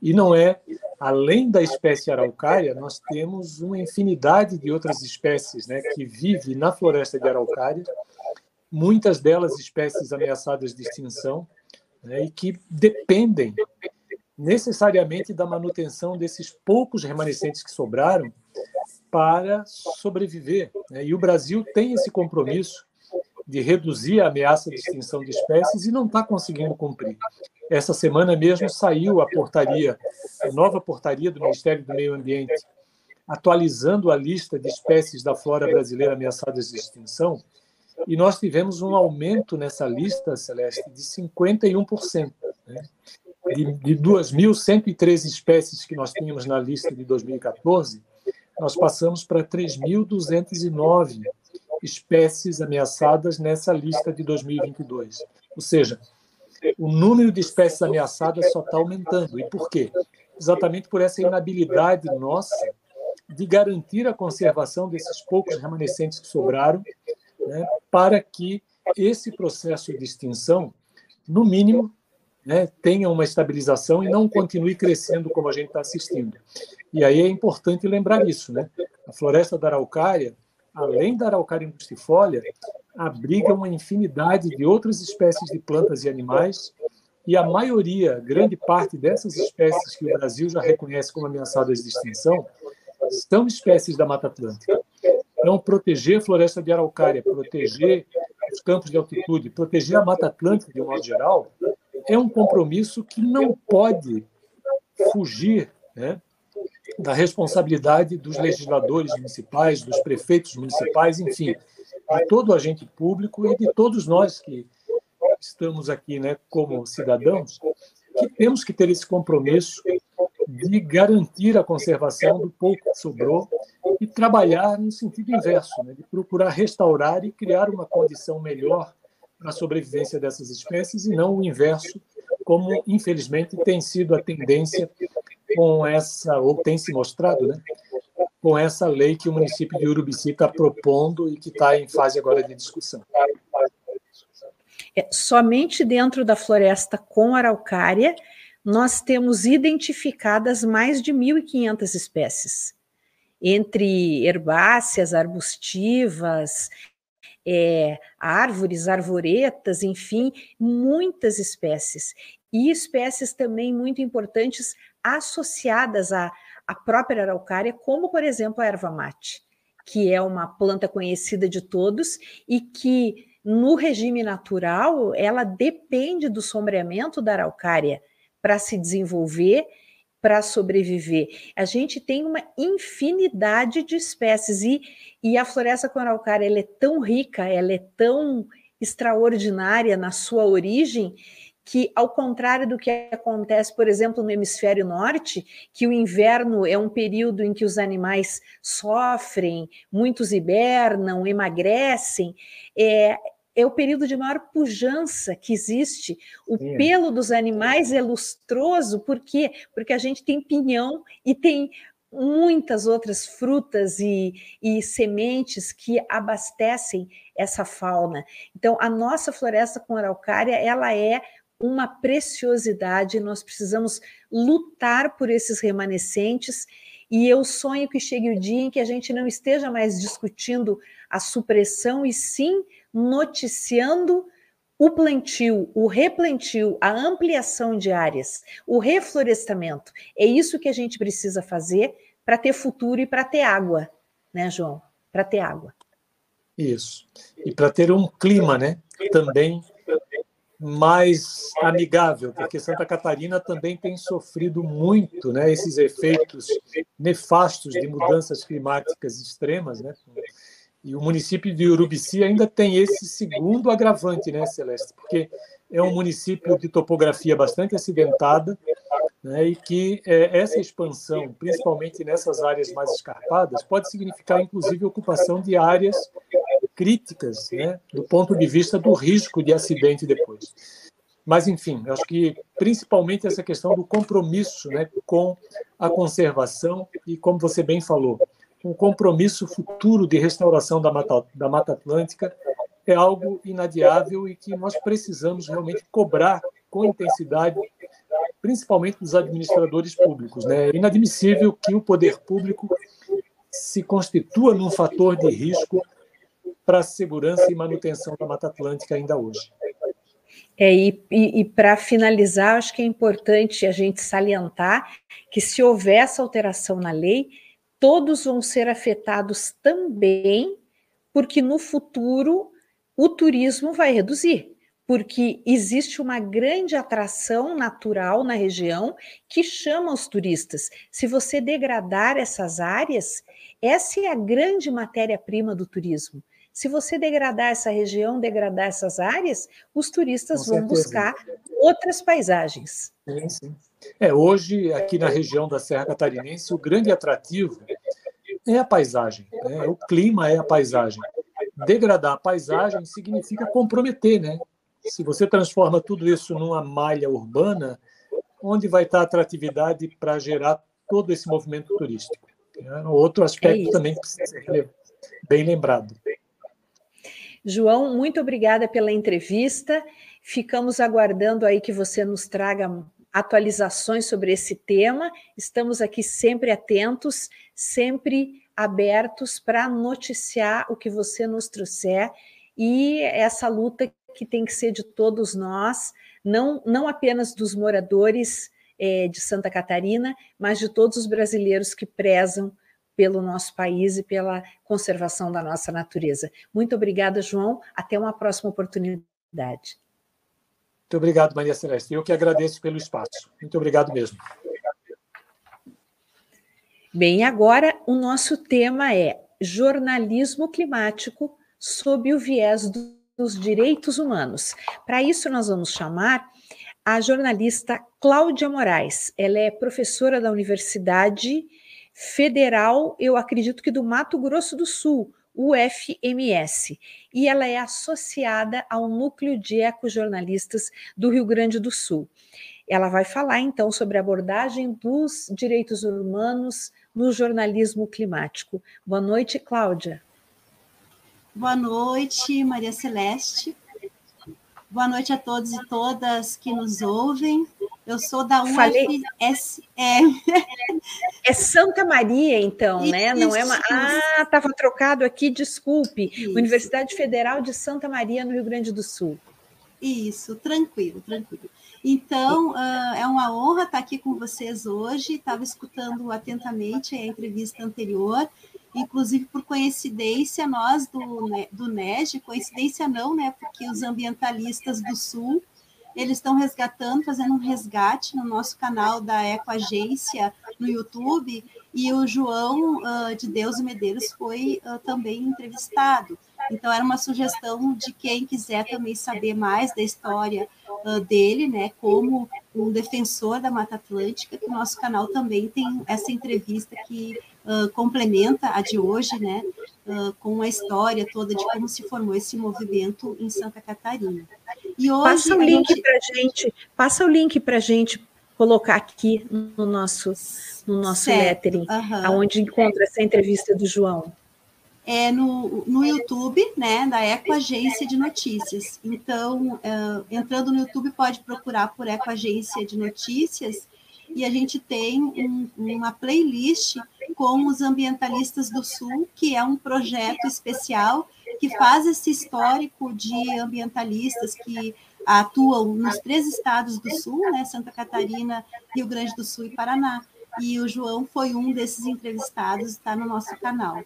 S8: E não é, além da espécie araucária, nós temos uma infinidade de outras espécies, né, que vivem na floresta de araucária, muitas delas espécies ameaçadas de extinção, né, e que dependem necessariamente da manutenção desses poucos remanescentes que sobraram para sobreviver. Né? E o Brasil tem esse compromisso de reduzir a ameaça de extinção de espécies e não está conseguindo cumprir. Essa semana mesmo saiu a portaria, a nova portaria do Ministério do Meio Ambiente, atualizando a lista de espécies da flora brasileira ameaçadas de extinção, e nós tivemos um aumento nessa lista, Celeste, de 51%. Né? De, de 2.113 espécies que nós tínhamos na lista de 2014, nós passamos para 3.209 espécies ameaçadas nessa lista de 2022. Ou seja, o número de espécies ameaçadas só está aumentando. E por quê? Exatamente por essa inabilidade nossa de garantir a conservação desses poucos remanescentes que sobraram, né, para que esse processo de extinção, no mínimo, né, tenha uma estabilização e não continue crescendo como a gente está assistindo. E aí é importante lembrar isso, né? A floresta da araucária, além da araucária angustifolia, abriga uma infinidade de outras espécies de plantas e animais, e a maioria, grande parte dessas espécies que o Brasil já reconhece como ameaçadas de extinção, são espécies da Mata Atlântica. Então, proteger a floresta de araucária, proteger os campos de altitude, proteger a Mata Atlântica de um modo geral, é um compromisso que não pode fugir né, da responsabilidade dos legisladores municipais, dos prefeitos municipais, enfim, de todo agente público e de todos nós que estamos aqui né, como cidadãos, que temos que ter esse compromisso de garantir a conservação do pouco que sobrou e trabalhar no sentido inverso, né, de procurar restaurar e criar uma condição melhor para a sobrevivência dessas espécies e não o inverso, como infelizmente tem sido a tendência com essa, ou tem se mostrado, né, com essa lei que o município de Urubici está propondo e que está em fase agora de discussão.
S7: É, somente dentro da floresta com araucária, nós temos identificadas mais de 1.500 espécies, entre herbáceas, arbustivas, é, árvores, arvoretas, enfim, muitas espécies. E espécies também muito importantes associadas à, à própria araucária, como, por exemplo, a erva mate, que é uma planta conhecida de todos e que, no regime natural, ela depende do sombreamento da araucária para se desenvolver para sobreviver. A gente tem uma infinidade de espécies e, e a floresta com araucária ela é tão rica, ela é tão extraordinária na sua origem que, ao contrário do que acontece, por exemplo, no hemisfério norte, que o inverno é um período em que os animais sofrem, muitos hibernam, emagrecem, é, é o período de maior pujança que existe. O Sim. pelo dos animais é lustroso, por quê? Porque a gente tem pinhão e tem muitas outras frutas e, e, sementes que abastecem essa fauna. Então, a nossa floresta com araucária, ela é uma preciosidade, nós precisamos lutar por esses remanescentes. E eu sonho que chegue o dia em que a gente não esteja mais discutindo a supressão e sim noticiando o plantio, o replantio, a ampliação de áreas, o reflorestamento. É isso que a gente precisa fazer para ter futuro e para ter água, né, João? Para ter água.
S8: Isso. E para ter um clima, né? Também mais amigável, porque Santa Catarina também tem sofrido muito né, esses efeitos nefastos de mudanças climáticas extremas. Né? E o município de Urubici ainda tem esse segundo agravante, né, Celeste? Porque é um município de topografia bastante acidentada né, e que é, essa expansão, principalmente nessas áreas mais escarpadas, pode significar, inclusive, ocupação de áreas críticas, né, do ponto de vista do risco de acidente depois. Mas, enfim, acho que principalmente essa questão do compromisso né, com a conservação e, como você bem falou, um compromisso futuro de restauração da Mata, da Mata Atlântica é algo inadiável e que nós precisamos realmente cobrar com intensidade, principalmente dos administradores públicos. Né? É inadmissível que o poder público se constitua num fator de risco para a segurança e manutenção da Mata Atlântica ainda hoje.
S7: É, e, e, e para finalizar, acho que é importante a gente salientar que se houver essa alteração na lei, todos vão ser afetados também, porque no futuro o turismo vai reduzir, porque existe uma grande atração natural na região que chama os turistas. Se você degradar essas áreas, essa é a grande matéria-prima do turismo. Se você degradar essa região, degradar essas áreas, os turistas vão buscar outras paisagens.
S8: Sim, sim. É, hoje, aqui na região da Serra Catarinense, o grande atrativo é a paisagem, né? o clima é a paisagem. Degradar a paisagem significa comprometer, né? Se você transforma tudo isso numa malha urbana, onde vai estar a atratividade para gerar todo esse movimento turístico? É outro aspecto é também que precisa ser bem lembrado.
S7: João, muito obrigada pela entrevista. Ficamos aguardando aí que você nos traga atualizações sobre esse tema. Estamos aqui sempre atentos, sempre abertos para noticiar o que você nos trouxer e essa luta que tem que ser de todos nós, não, não apenas dos moradores é, de Santa Catarina, mas de todos os brasileiros que prezam pelo nosso país e pela conservação da nossa natureza. Muito obrigada, João. Até uma próxima oportunidade.
S8: Muito obrigado, Maria Celeste. Eu que agradeço pelo espaço. Muito obrigado mesmo.
S7: Bem, agora o nosso tema é jornalismo climático sob o viés dos direitos humanos. Para isso, nós vamos chamar a jornalista Cláudia Moraes. Ela é professora da Universidade federal, eu acredito que do Mato Grosso do Sul, UFMS, e ela é associada ao Núcleo de Ecojornalistas do Rio Grande do Sul. Ela vai falar então sobre a abordagem dos direitos humanos no jornalismo climático. Boa noite, Cláudia.
S9: Boa noite, Maria Celeste. Boa noite a todos e todas que nos ouvem. Eu sou da UFSE.
S7: É Santa Maria, então, Isso. né? Não é uma. Ah, estava trocado aqui, desculpe. Isso. Universidade Federal de Santa Maria, no Rio Grande do Sul.
S9: Isso, tranquilo, tranquilo. Então, uh, é uma honra estar aqui com vocês hoje. Estava escutando atentamente a entrevista anterior inclusive por coincidência, nós do, do NEG, coincidência não, né, porque os ambientalistas do Sul, eles estão resgatando, fazendo um resgate no nosso canal da Ecoagência no YouTube, e o João uh, de Deus Medeiros foi uh, também entrevistado. Então, era uma sugestão de quem quiser também saber mais da história uh, dele, né, como um defensor da Mata Atlântica, que o nosso canal também tem essa entrevista que uh, complementa a de hoje, né, uh, com a história toda de como se formou esse movimento em Santa Catarina.
S7: E hoje passa o link gente... para gente, passa o link para gente colocar aqui no nosso no nosso certo. lettering, uhum. aonde encontra essa entrevista do João
S9: é no, no YouTube, né, da Eco Agência de Notícias. Então, uh, entrando no YouTube, pode procurar por Eco Agência de Notícias e a gente tem um, uma playlist com os ambientalistas do Sul, que é um projeto especial que faz esse histórico de ambientalistas que atuam nos três estados do Sul, né, Santa Catarina, Rio Grande do Sul e Paraná. E o João foi um desses entrevistados, está no nosso canal.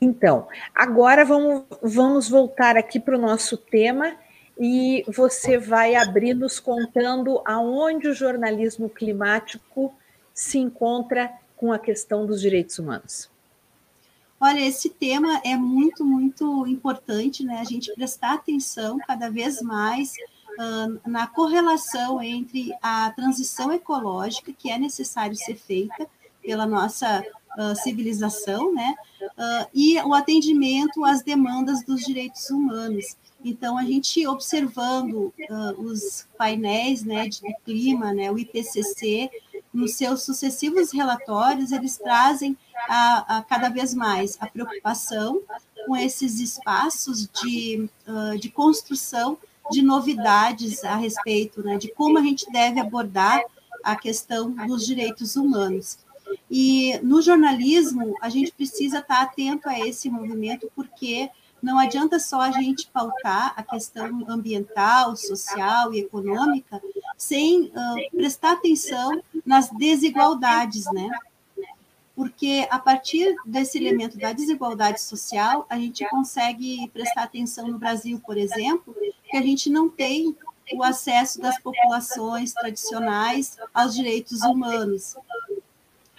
S7: Então, agora vamos, vamos voltar aqui para o nosso tema e você vai abrir nos contando aonde o jornalismo climático se encontra com a questão dos direitos humanos.
S9: Olha, esse tema é muito, muito importante, né? A gente prestar atenção cada vez mais uh, na correlação entre a transição ecológica que é necessário ser feita pela nossa uh, civilização, né? Uh, e o atendimento às demandas dos direitos humanos. Então, a gente observando uh, os painéis né, de clima, né, o IPCC, nos seus sucessivos relatórios, eles trazem a, a cada vez mais a preocupação com esses espaços de, uh, de construção de novidades a respeito né, de como a gente deve abordar a questão dos direitos humanos. E no jornalismo, a gente precisa estar atento a esse movimento, porque não adianta só a gente pautar a questão ambiental, social e econômica sem uh, prestar atenção nas desigualdades, né? Porque a partir desse elemento da desigualdade social, a gente consegue prestar atenção no Brasil, por exemplo, que a gente não tem o acesso das populações tradicionais aos direitos humanos.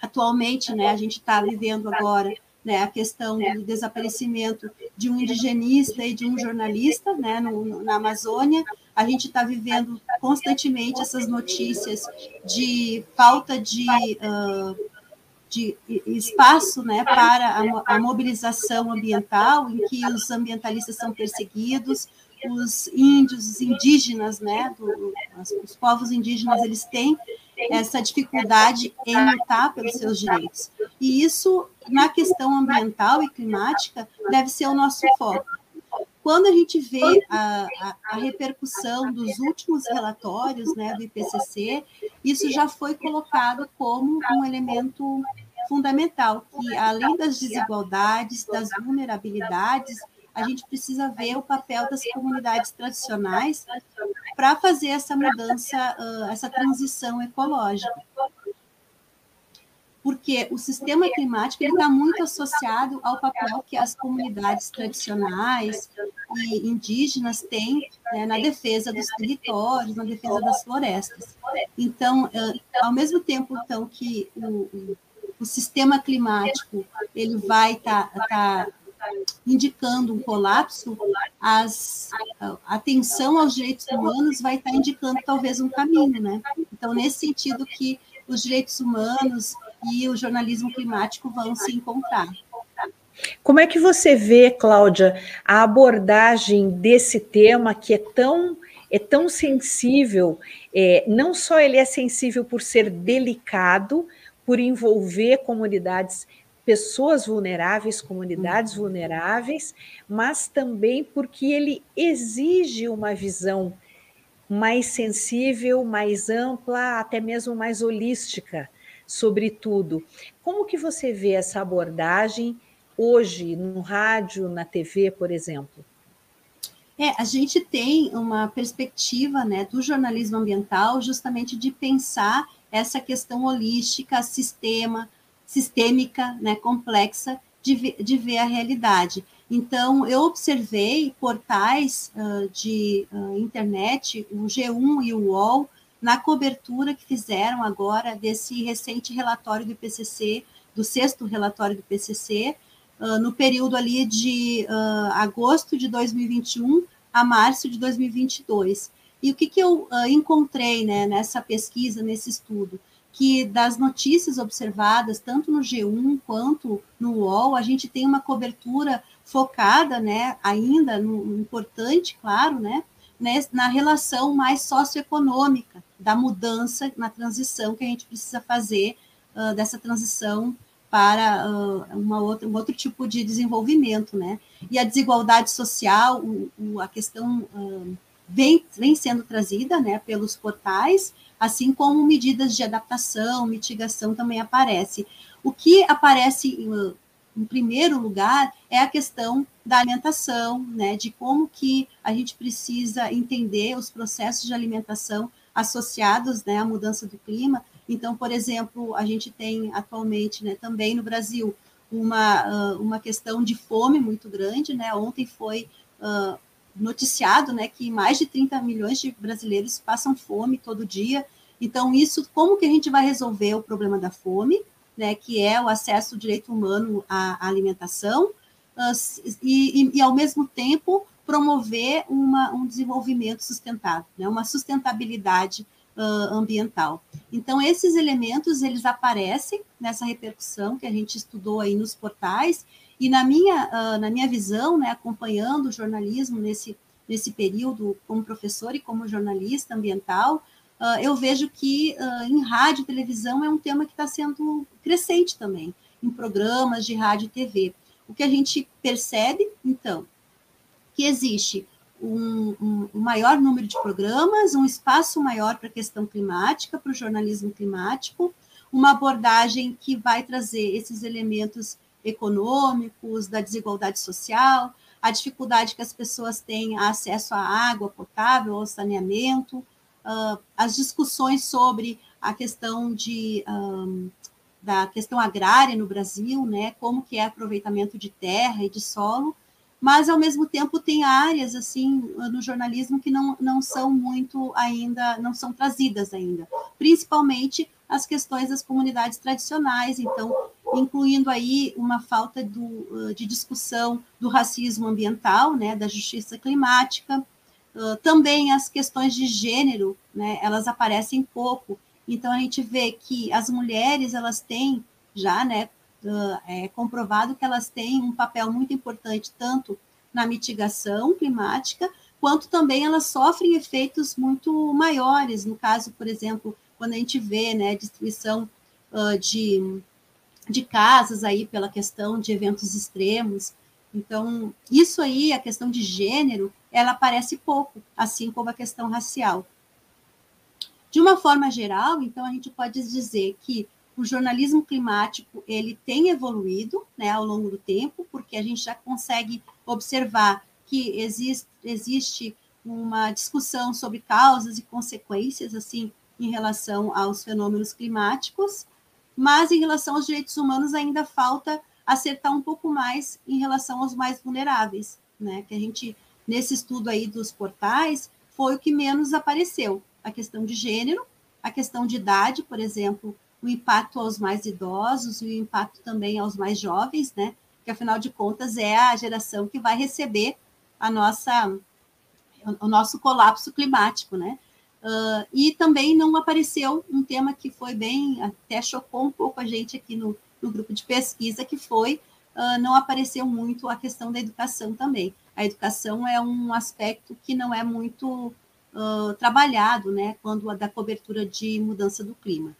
S9: Atualmente, né, a gente está vivendo agora né, a questão do desaparecimento de um indigenista e de um jornalista né, no, na Amazônia. A gente está vivendo constantemente essas notícias de falta de, uh, de espaço né, para a, a mobilização ambiental, em que os ambientalistas são perseguidos, os índios, os indígenas, né, do, os povos indígenas, eles têm essa dificuldade em lutar pelos seus direitos. E isso, na questão ambiental e climática, deve ser o nosso foco. Quando a gente vê a, a, a repercussão dos últimos relatórios né, do IPCC, isso já foi colocado como um elemento fundamental, que além das desigualdades, das vulnerabilidades, a gente precisa ver o papel das comunidades tradicionais para fazer essa mudança, essa transição ecológica. Porque o sistema climático está muito associado ao papel que as comunidades tradicionais e indígenas têm né, na defesa dos territórios, na defesa das florestas. Então, ao mesmo tempo então, que o, o sistema climático ele vai estar tá, tá indicando um colapso, as, a atenção aos direitos humanos vai estar indicando talvez um caminho, né? Então, nesse sentido que os direitos humanos e o jornalismo climático vão se encontrar.
S7: Como é que você vê, Cláudia, a abordagem desse tema que é tão é tão sensível, é, não só ele é sensível por ser delicado, por envolver comunidades pessoas vulneráveis, comunidades uhum. vulneráveis, mas também porque ele exige uma visão mais sensível, mais ampla, até mesmo mais holística sobre tudo. Como que você vê essa abordagem hoje no rádio, na TV, por exemplo?
S9: É, a gente tem uma perspectiva né, do jornalismo ambiental justamente de pensar essa questão holística, sistema, sistêmica, né, complexa, de, de ver a realidade. Então, eu observei portais uh, de uh, internet, o G1 e o UOL, na cobertura que fizeram agora desse recente relatório do IPCC, do sexto relatório do IPCC, uh, no período ali de agosto de 2021 a março de 2022. E o que, que eu encontrei né, nessa pesquisa, nesse estudo? Que das notícias observadas, tanto no G1 quanto no UOL, a gente tem uma cobertura focada, né, ainda no, importante, claro, né, na relação mais socioeconômica da mudança na transição que a gente precisa fazer uh, dessa transição para uh, uma outra, um outro tipo de desenvolvimento, né? E a desigualdade social, o, o, a questão uh, vem, vem sendo trazida, né, pelos portais, assim como medidas de adaptação, mitigação também aparece. O que aparece em, primeiro lugar é a questão da alimentação, né, de como que a gente precisa entender os processos de alimentação associados, né, à mudança do clima. Então, por exemplo, a gente tem atualmente, né, também no Brasil, uma, uh, uma questão de fome muito grande, né, ontem foi uh, noticiado, né, que mais de 30 milhões de brasileiros passam fome todo dia. Então, isso, como que a gente vai resolver o problema da fome, né, que é o acesso ao direito humano à, alimentação, uh, e, e, e, ao mesmo tempo, promover uma, um desenvolvimento sustentável, né, uma sustentabilidade uh, ambiental. Então, esses elementos, eles aparecem nessa repercussão que a gente estudou aí nos portais, e na minha, uh, na minha visão, né, acompanhando o jornalismo nesse, nesse período como professor e como jornalista ambiental, uh, eu vejo que uh, em rádio e televisão é um tema que está sendo crescente também, em programas de rádio e TV. O que a gente percebe, então, que existe um, um, maior número de programas, um espaço maior para a questão climática, para o jornalismo climático, uma abordagem que vai trazer esses elementos econômicos, da desigualdade social, a dificuldade que as pessoas têm a acesso à água potável, ao saneamento, uh, as discussões sobre a questão de um, da questão agrária no Brasil, né, como que é aproveitamento de terra e de solo, mas ao mesmo tempo tem áreas assim no jornalismo que não, não são muito ainda, não são trazidas ainda, principalmente as questões das comunidades tradicionais, então incluindo aí uma falta do, de discussão do racismo ambiental, né, da justiça climática, também as questões de gênero, né, elas aparecem pouco. Então a gente vê que as mulheres elas têm já, né, é comprovado que elas têm um papel muito importante tanto na mitigação climática, quanto também elas sofrem efeitos muito maiores. No caso, por exemplo, quando a gente vê, né, destruição uh, de, de casas aí pela questão de eventos extremos. Então, isso aí, a questão de gênero, ela aparece pouco, assim como a questão racial. De uma forma geral, então, a gente pode dizer que o jornalismo climático ele tem evoluído né, ao longo do tempo, porque a gente já consegue observar que existe, existe uma discussão sobre causas e consequências assim em relação aos fenômenos climáticos, mas em relação aos direitos humanos ainda falta acertar um pouco mais em relação aos mais vulneráveis, né? Que a gente nesse estudo aí dos portais foi o que menos apareceu, a questão de gênero, a questão de idade, por exemplo, o impacto aos mais idosos e o impacto também aos mais jovens, né? Que afinal de contas é a geração que vai receber a nossa o nosso colapso climático, né? Uh, e também não apareceu um tema que foi bem, até chocou um pouco a gente aqui no, no grupo de pesquisa, que foi, uh, não apareceu muito a questão da educação também. A educação é um aspecto que não é muito uh, trabalhado, né, quando a da cobertura de mudança do clima.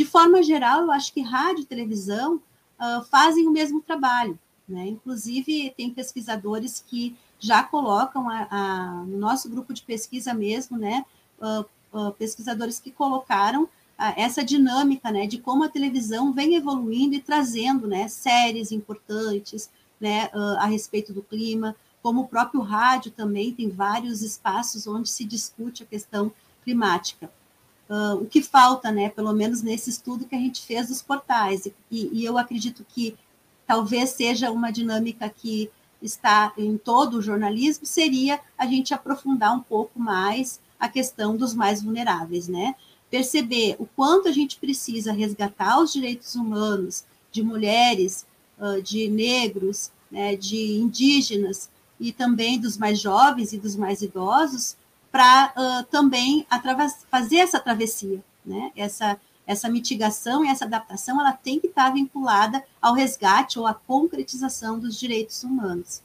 S9: De forma geral, eu acho que rádio e televisão uh, fazem o mesmo trabalho. Né? Inclusive, tem pesquisadores que já colocam a, a, no nosso grupo de pesquisa mesmo, né, uh, uh, pesquisadores que colocaram essa dinâmica, né, de como a televisão vem evoluindo e trazendo, né, séries importantes, né, a respeito do clima, como o próprio rádio também tem vários espaços onde se discute a questão climática uh, o que falta, né, pelo menos nesse estudo que a gente fez dos portais. E, e eu acredito que talvez seja uma dinâmica que está em todo o jornalismo, seria a gente aprofundar um pouco mais a questão dos mais vulneráveis, né? Perceber o quanto a gente precisa resgatar os direitos humanos de mulheres, de negros, né, de indígenas e também dos mais jovens e dos mais idosos, para uh, também fazer essa travessia, né? Essa essa mitigação e essa adaptação ela tem que estar vinculada ao resgate ou à concretização dos direitos humanos.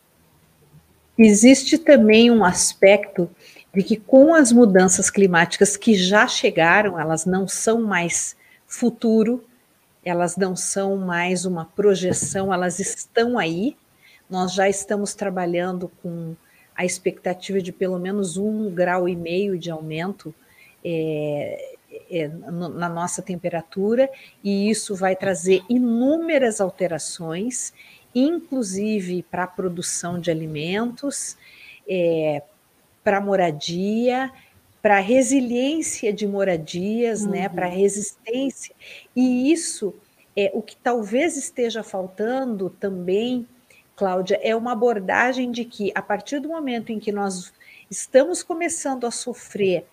S7: Existe também um aspecto de que com as mudanças climáticas que já chegaram, elas não são mais futuro, elas não são mais uma projeção, elas estão aí. Nós já estamos trabalhando com a expectativa de pelo menos um grau e meio de aumento é, é, na nossa temperatura, e isso vai trazer inúmeras alterações, inclusive para a produção de alimentos, é, para moradia, para resiliência de moradias, né, uhum. né, para resistência. E isso é o que talvez esteja faltando também, Cláudia, é uma abordagem de que a partir do momento em que nós estamos começando a sofrer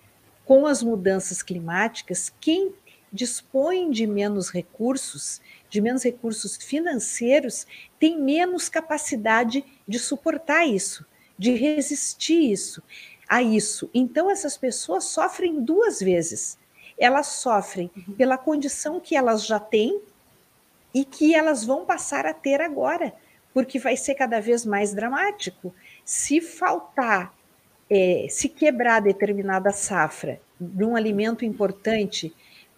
S7: com as mudanças climáticas, quem dispõe de menos recursos, de menos recursos financeiros, tem menos capacidade de suportar isso, de resistir isso, a isso. Então essas pessoas sofrem duas vezes. Elas sofrem pela condição que elas já têm e que elas vão passar a ter agora, porque vai ser cada vez mais dramático. Se faltar é, se quebrar determinada safra de um alimento importante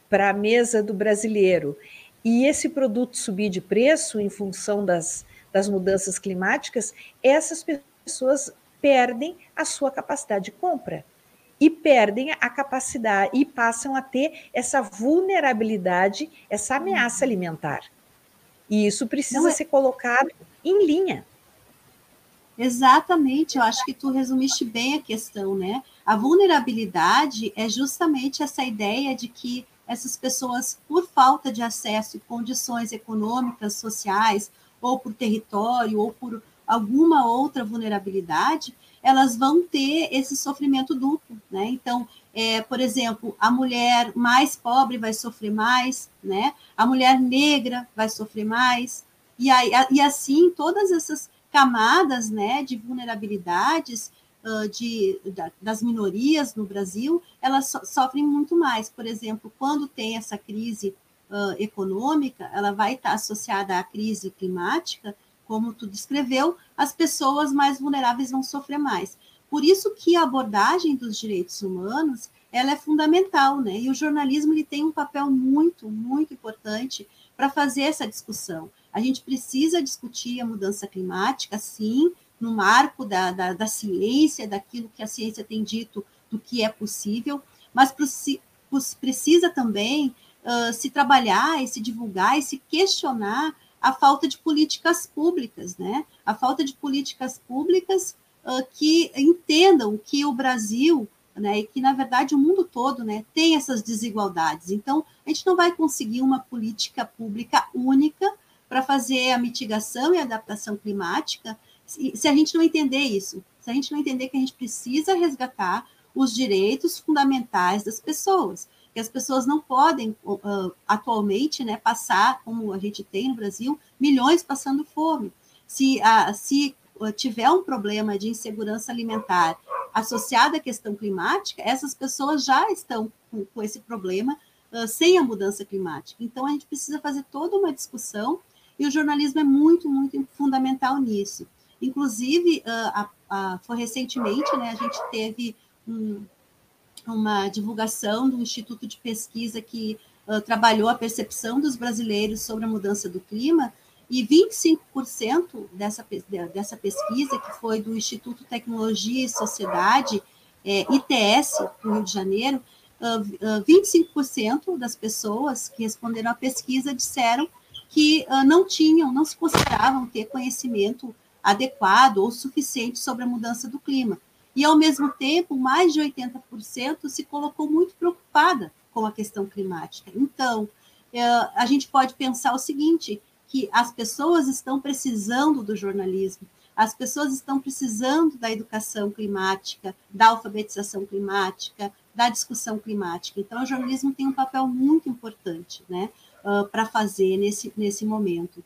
S7: para a mesa do brasileiro e esse produto subir de preço em função das, das mudanças climáticas, essas pessoas perdem a sua capacidade de compra e perdem a capacidade e passam a ter essa vulnerabilidade, essa ameaça alimentar. E isso precisa é... ser colocado em linha.
S9: Exatamente, eu acho que tu resumiste bem a questão, né? A vulnerabilidade é justamente essa ideia de que essas pessoas, por falta de acesso e condições econômicas, sociais, ou por território, ou por alguma outra vulnerabilidade, elas vão ter esse sofrimento duplo, né? Então, é, por exemplo, a mulher mais pobre vai sofrer mais, né? A mulher negra vai sofrer mais, e, aí, e assim todas essas camadas né, de vulnerabilidades uh, de, da, das minorias no Brasil, elas so, sofrem muito mais. Por exemplo, quando tem essa crise uh, econômica, ela vai estar associada à crise climática, como tu descreveu, as pessoas mais vulneráveis vão sofrer mais. Por isso que a abordagem dos direitos humanos ela é fundamental, né? E o jornalismo ele tem um papel muito, muito importante para fazer essa discussão. A gente precisa discutir a mudança climática, sim, no marco da, da, da ciência, daquilo que a ciência tem dito do que é possível, mas precisa também uh, se trabalhar e se divulgar e se questionar a falta de políticas públicas, né? A falta de políticas públicas uh, que entendam que o Brasil, né, e que na verdade o mundo todo, né, tem essas desigualdades. Então, a gente não vai conseguir uma política pública única para fazer a mitigação e adaptação climática, se, se a gente não entender isso, se a gente não entender que a gente precisa resgatar os direitos fundamentais das pessoas, que as pessoas não podem uh, atualmente né, passar, como a gente tem no Brasil, milhões passando fome. Se, uh, se tiver um problema de insegurança alimentar associado à questão climática, essas pessoas já estão com, com esse problema uh, sem a mudança climática. Então, a gente precisa fazer toda uma discussão e o jornalismo é muito, muito fundamental nisso. Inclusive, uh, uh, foi recentemente, né, a gente teve um, uma divulgação do Instituto de Pesquisa que uh, trabalhou a percepção dos brasileiros sobre a mudança do clima, e 25% dessa, dessa pesquisa, que foi do Instituto Tecnologia e Sociedade, é, ITS, do Rio de Janeiro, 25% das pessoas que responderam à pesquisa disseram que uh, não tinham, não se consideravam ter conhecimento adequado ou suficiente sobre a mudança do clima. E, ao mesmo tempo, mais de 80% se colocou muito preocupada com a questão climática. Então, uh, a gente pode pensar o seguinte, que as pessoas estão precisando do jornalismo, As pessoas estão precisando da educação climática, da alfabetização climática, da discussão climática. Então, o jornalismo tem um papel muito importante né, uh, para fazer nesse, nesse momento.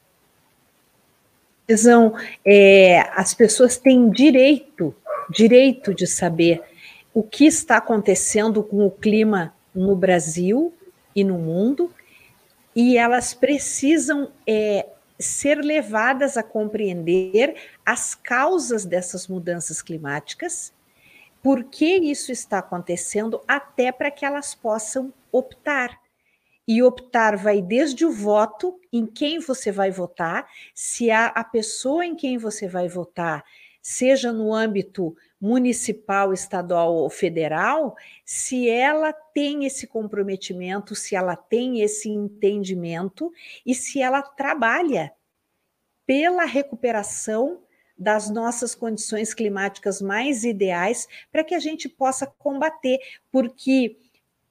S7: Visão, é, as pessoas têm direito, direito de saber o que está acontecendo com o clima no Brasil e no mundo, e elas precisam é, ser levadas a compreender as causas dessas mudanças climáticas, por que isso está acontecendo, até para que elas possam optar. E optar vai desde o voto, em quem você vai votar, se a, a pessoa em quem você vai votar, seja no âmbito municipal, estadual ou federal, se ela tem esse comprometimento, se ela tem esse entendimento e se ela trabalha pela recuperação das nossas condições climáticas mais ideais para que a gente possa combater, porque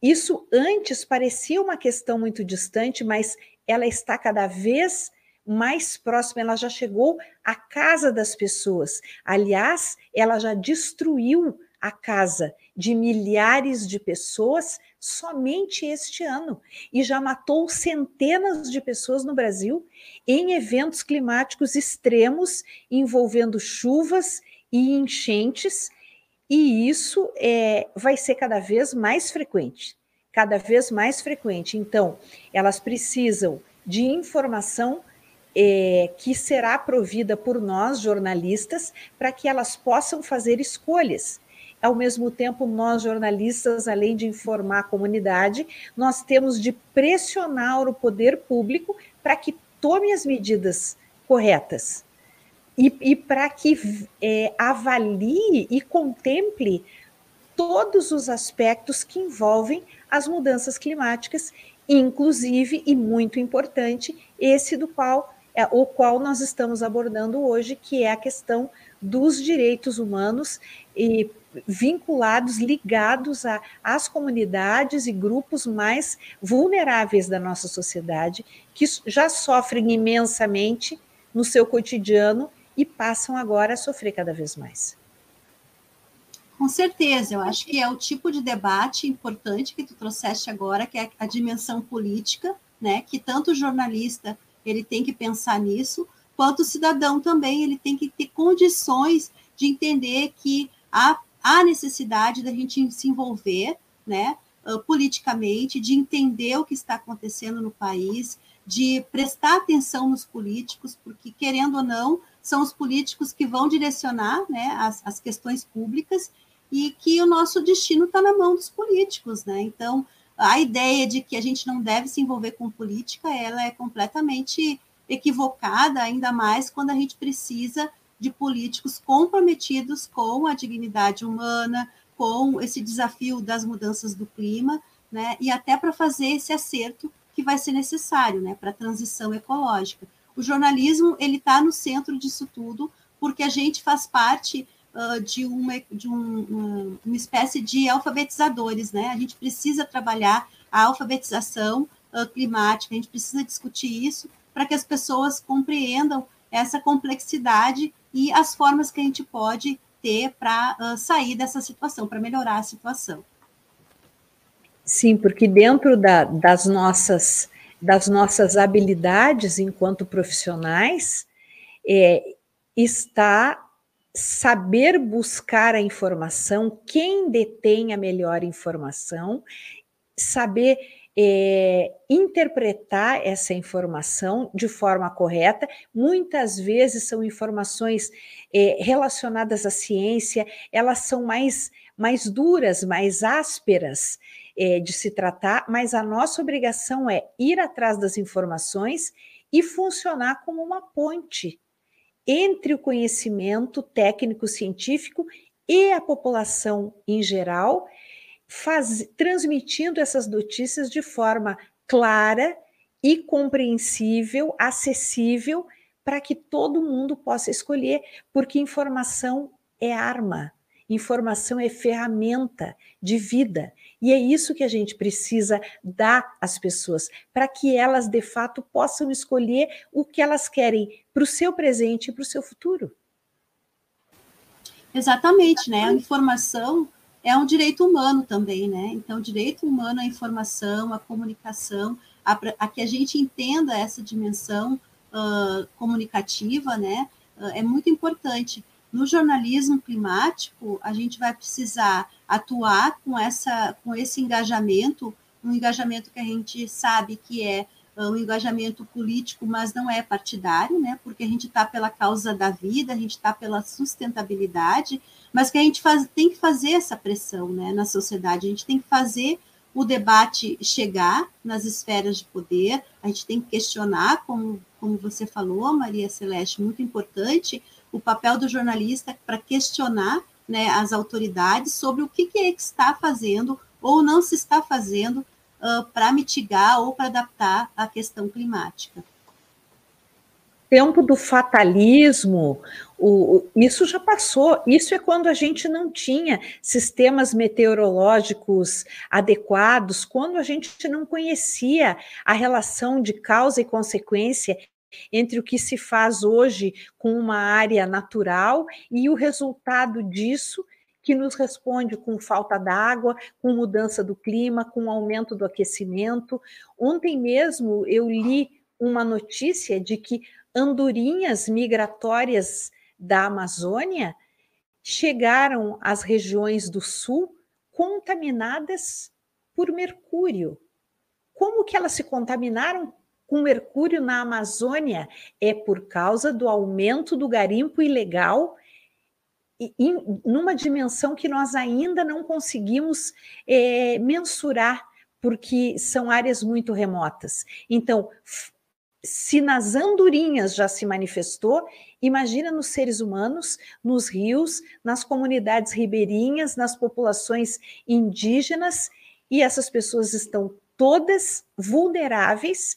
S7: isso antes parecia uma questão muito distante, mas ela está cada vez mais próxima, ela já chegou à casa das pessoas. Aliás, ela já destruiu a casa de milhares de pessoas somente este ano e já matou centenas de pessoas no Brasil em eventos climáticos extremos envolvendo chuvas e enchentes, e isso é, vai ser cada vez mais frequente, cada vez mais frequente. Então, elas precisam de informação é, que será provida por nós, jornalistas, para que elas possam fazer escolhas. Ao mesmo tempo, nós, jornalistas, além de informar a comunidade, nós temos de pressionar o poder público para que tome as medidas corretas e, e para que é, avalie e contemple todos os aspectos que envolvem as mudanças climáticas, inclusive e muito importante, esse do qual é, o qual nós estamos abordando hoje, que é a questão dos direitos humanos e vinculados, ligados às comunidades e grupos mais vulneráveis da nossa sociedade, que já sofrem imensamente no seu cotidiano e passam agora a sofrer cada vez mais.
S9: Com certeza, eu acho que é o tipo de debate importante que tu trouxeste agora, que é a dimensão política, né, que tanto o jornalista ele tem que pensar nisso, quanto o cidadão também, ele tem que ter condições de entender que há, há necessidade da gente se envolver, né, uh, politicamente, de entender o que está acontecendo no país, de prestar atenção nos políticos, porque, querendo ou não, são os políticos que vão direcionar né, as, as questões públicas e que o nosso destino está na mão dos políticos, né? Então, a ideia de que a gente não deve se envolver com política, ela é completamente equivocada, ainda mais quando a gente precisa de políticos comprometidos com a dignidade humana, com esse desafio das mudanças do clima, né? E até para fazer esse acerto que vai ser necessário, né? Para a transição ecológica. O jornalismo ele está no centro disso tudo, porque a gente faz parte uh, de, uma, de um, uma espécie de alfabetizadores, né? A gente precisa trabalhar a alfabetização uh, climática, a gente precisa discutir isso para que as pessoas compreendam essa complexidade e as formas que a gente pode ter para uh, sair dessa situação, para melhorar a situação.
S7: Sim, porque dentro da, das nossas das nossas habilidades enquanto profissionais é, está saber buscar a informação, quem detém a melhor informação, saber é, interpretar essa informação de forma correta. Muitas vezes são informações é, relacionadas à ciência, elas são mais, mais duras, mais ásperas é, de se tratar, mas a nossa obrigação é ir atrás das informações e funcionar como uma ponte entre o conhecimento técnico-científico e a população em geral, faz, transmitindo essas notícias de forma clara e compreensível, acessível, para que todo mundo possa escolher, porque informação é arma, informação é ferramenta de vida. E é isso que a gente precisa dar às pessoas, para que elas de fato possam escolher o que elas querem para o seu presente e para o seu futuro.
S9: Exatamente, né? A informação é um direito humano também, né? Então, direito humano à informação, à comunicação, a, a que a gente entenda essa dimensão uh, comunicativa, né? Uh, é muito importante. No jornalismo climático, a gente vai precisar atuar com, essa, com esse engajamento, um engajamento que a gente sabe que é um engajamento político, mas não é partidário, né? Porque a gente está pela causa da vida, a gente está pela sustentabilidade, mas que a gente faz, tem que fazer essa pressão, né? Na sociedade, a gente tem que fazer o debate chegar nas esferas de poder, a gente tem que questionar, como, como você falou, Maria Celeste, muito importante, o papel do jornalista para questionar né, as autoridades sobre o que, que é que está fazendo ou não se está fazendo uh, para mitigar ou para adaptar a questão climática.
S7: Tempo do fatalismo, o, isso já passou. Isso é quando a gente não tinha sistemas meteorológicos adequados, quando a gente não conhecia a relação de causa e consequência entre o que se faz hoje com uma área natural e o resultado disso que nos responde com falta d'água, com mudança do clima, com aumento do aquecimento. Ontem mesmo eu li uma notícia de que andorinhas migratórias da Amazônia chegaram às regiões do sul contaminadas por mercúrio. Como que elas se contaminaram com mercúrio na Amazônia? É por causa do aumento do garimpo ilegal em, numa dimensão que nós ainda não conseguimos é, mensurar, porque são áreas muito remotas. Então, se nas andorinhas já se manifestou, imagina nos seres humanos, nos rios, nas comunidades ribeirinhas, nas populações indígenas, e essas pessoas estão todas vulneráveis.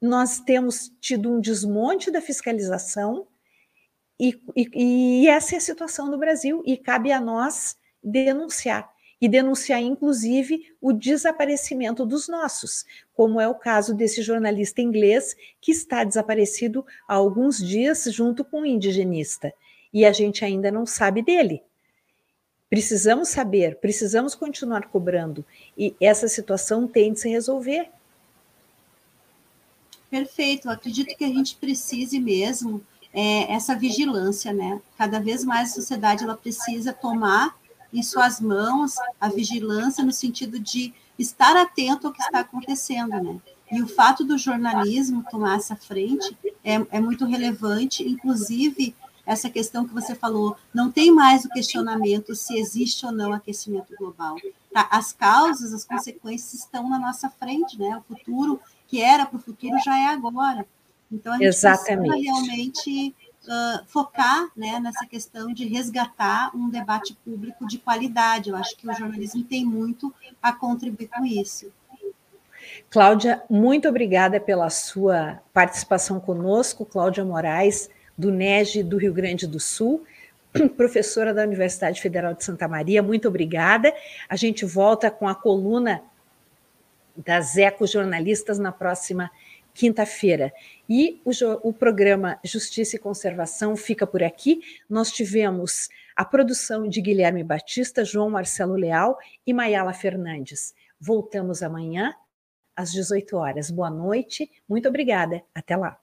S7: Nós temos tido um desmonte da fiscalização, e, e, e essa é a situação do Brasil, e cabe a nós denunciar e denunciar, inclusive, o desaparecimento dos nossos, como é o caso desse jornalista inglês que está desaparecido há alguns dias junto com um indigenista, e a gente ainda não sabe dele. Precisamos saber, precisamos continuar cobrando, e essa situação tem de se resolver.
S9: Perfeito, acredito que a gente precise mesmo é, essa vigilância, né? Cada vez mais a sociedade ela precisa tomar em suas mãos a vigilância no sentido de estar atento ao que está acontecendo, né? E o fato do jornalismo tomar essa frente é, é muito relevante, inclusive essa questão que você falou, não tem mais o questionamento se existe ou não aquecimento global. Tá? As causas, as consequências estão na nossa frente, né? O futuro que era para o futuro já é agora. Então, a gente Exatamente. precisa realmente uh, focar né, nessa questão de resgatar um debate público de qualidade. Eu acho que o jornalismo tem muito a contribuir com isso.
S7: Cláudia, muito obrigada pela sua participação conosco. Cláudia Moraes, do NEG do Rio Grande do Sul, *clears throat* professora da Universidade Federal de Santa Maria, muito obrigada. A gente volta com a coluna das ecojornalistas na próxima quinta-feira. E o, o, programa Justiça e Conservação fica por aqui. Nós tivemos a produção de Guilherme Batista, João Marcelo Leal e Mayala Fernandes. Voltamos amanhã às 18 horas. Boa noite, muito obrigada. Até lá.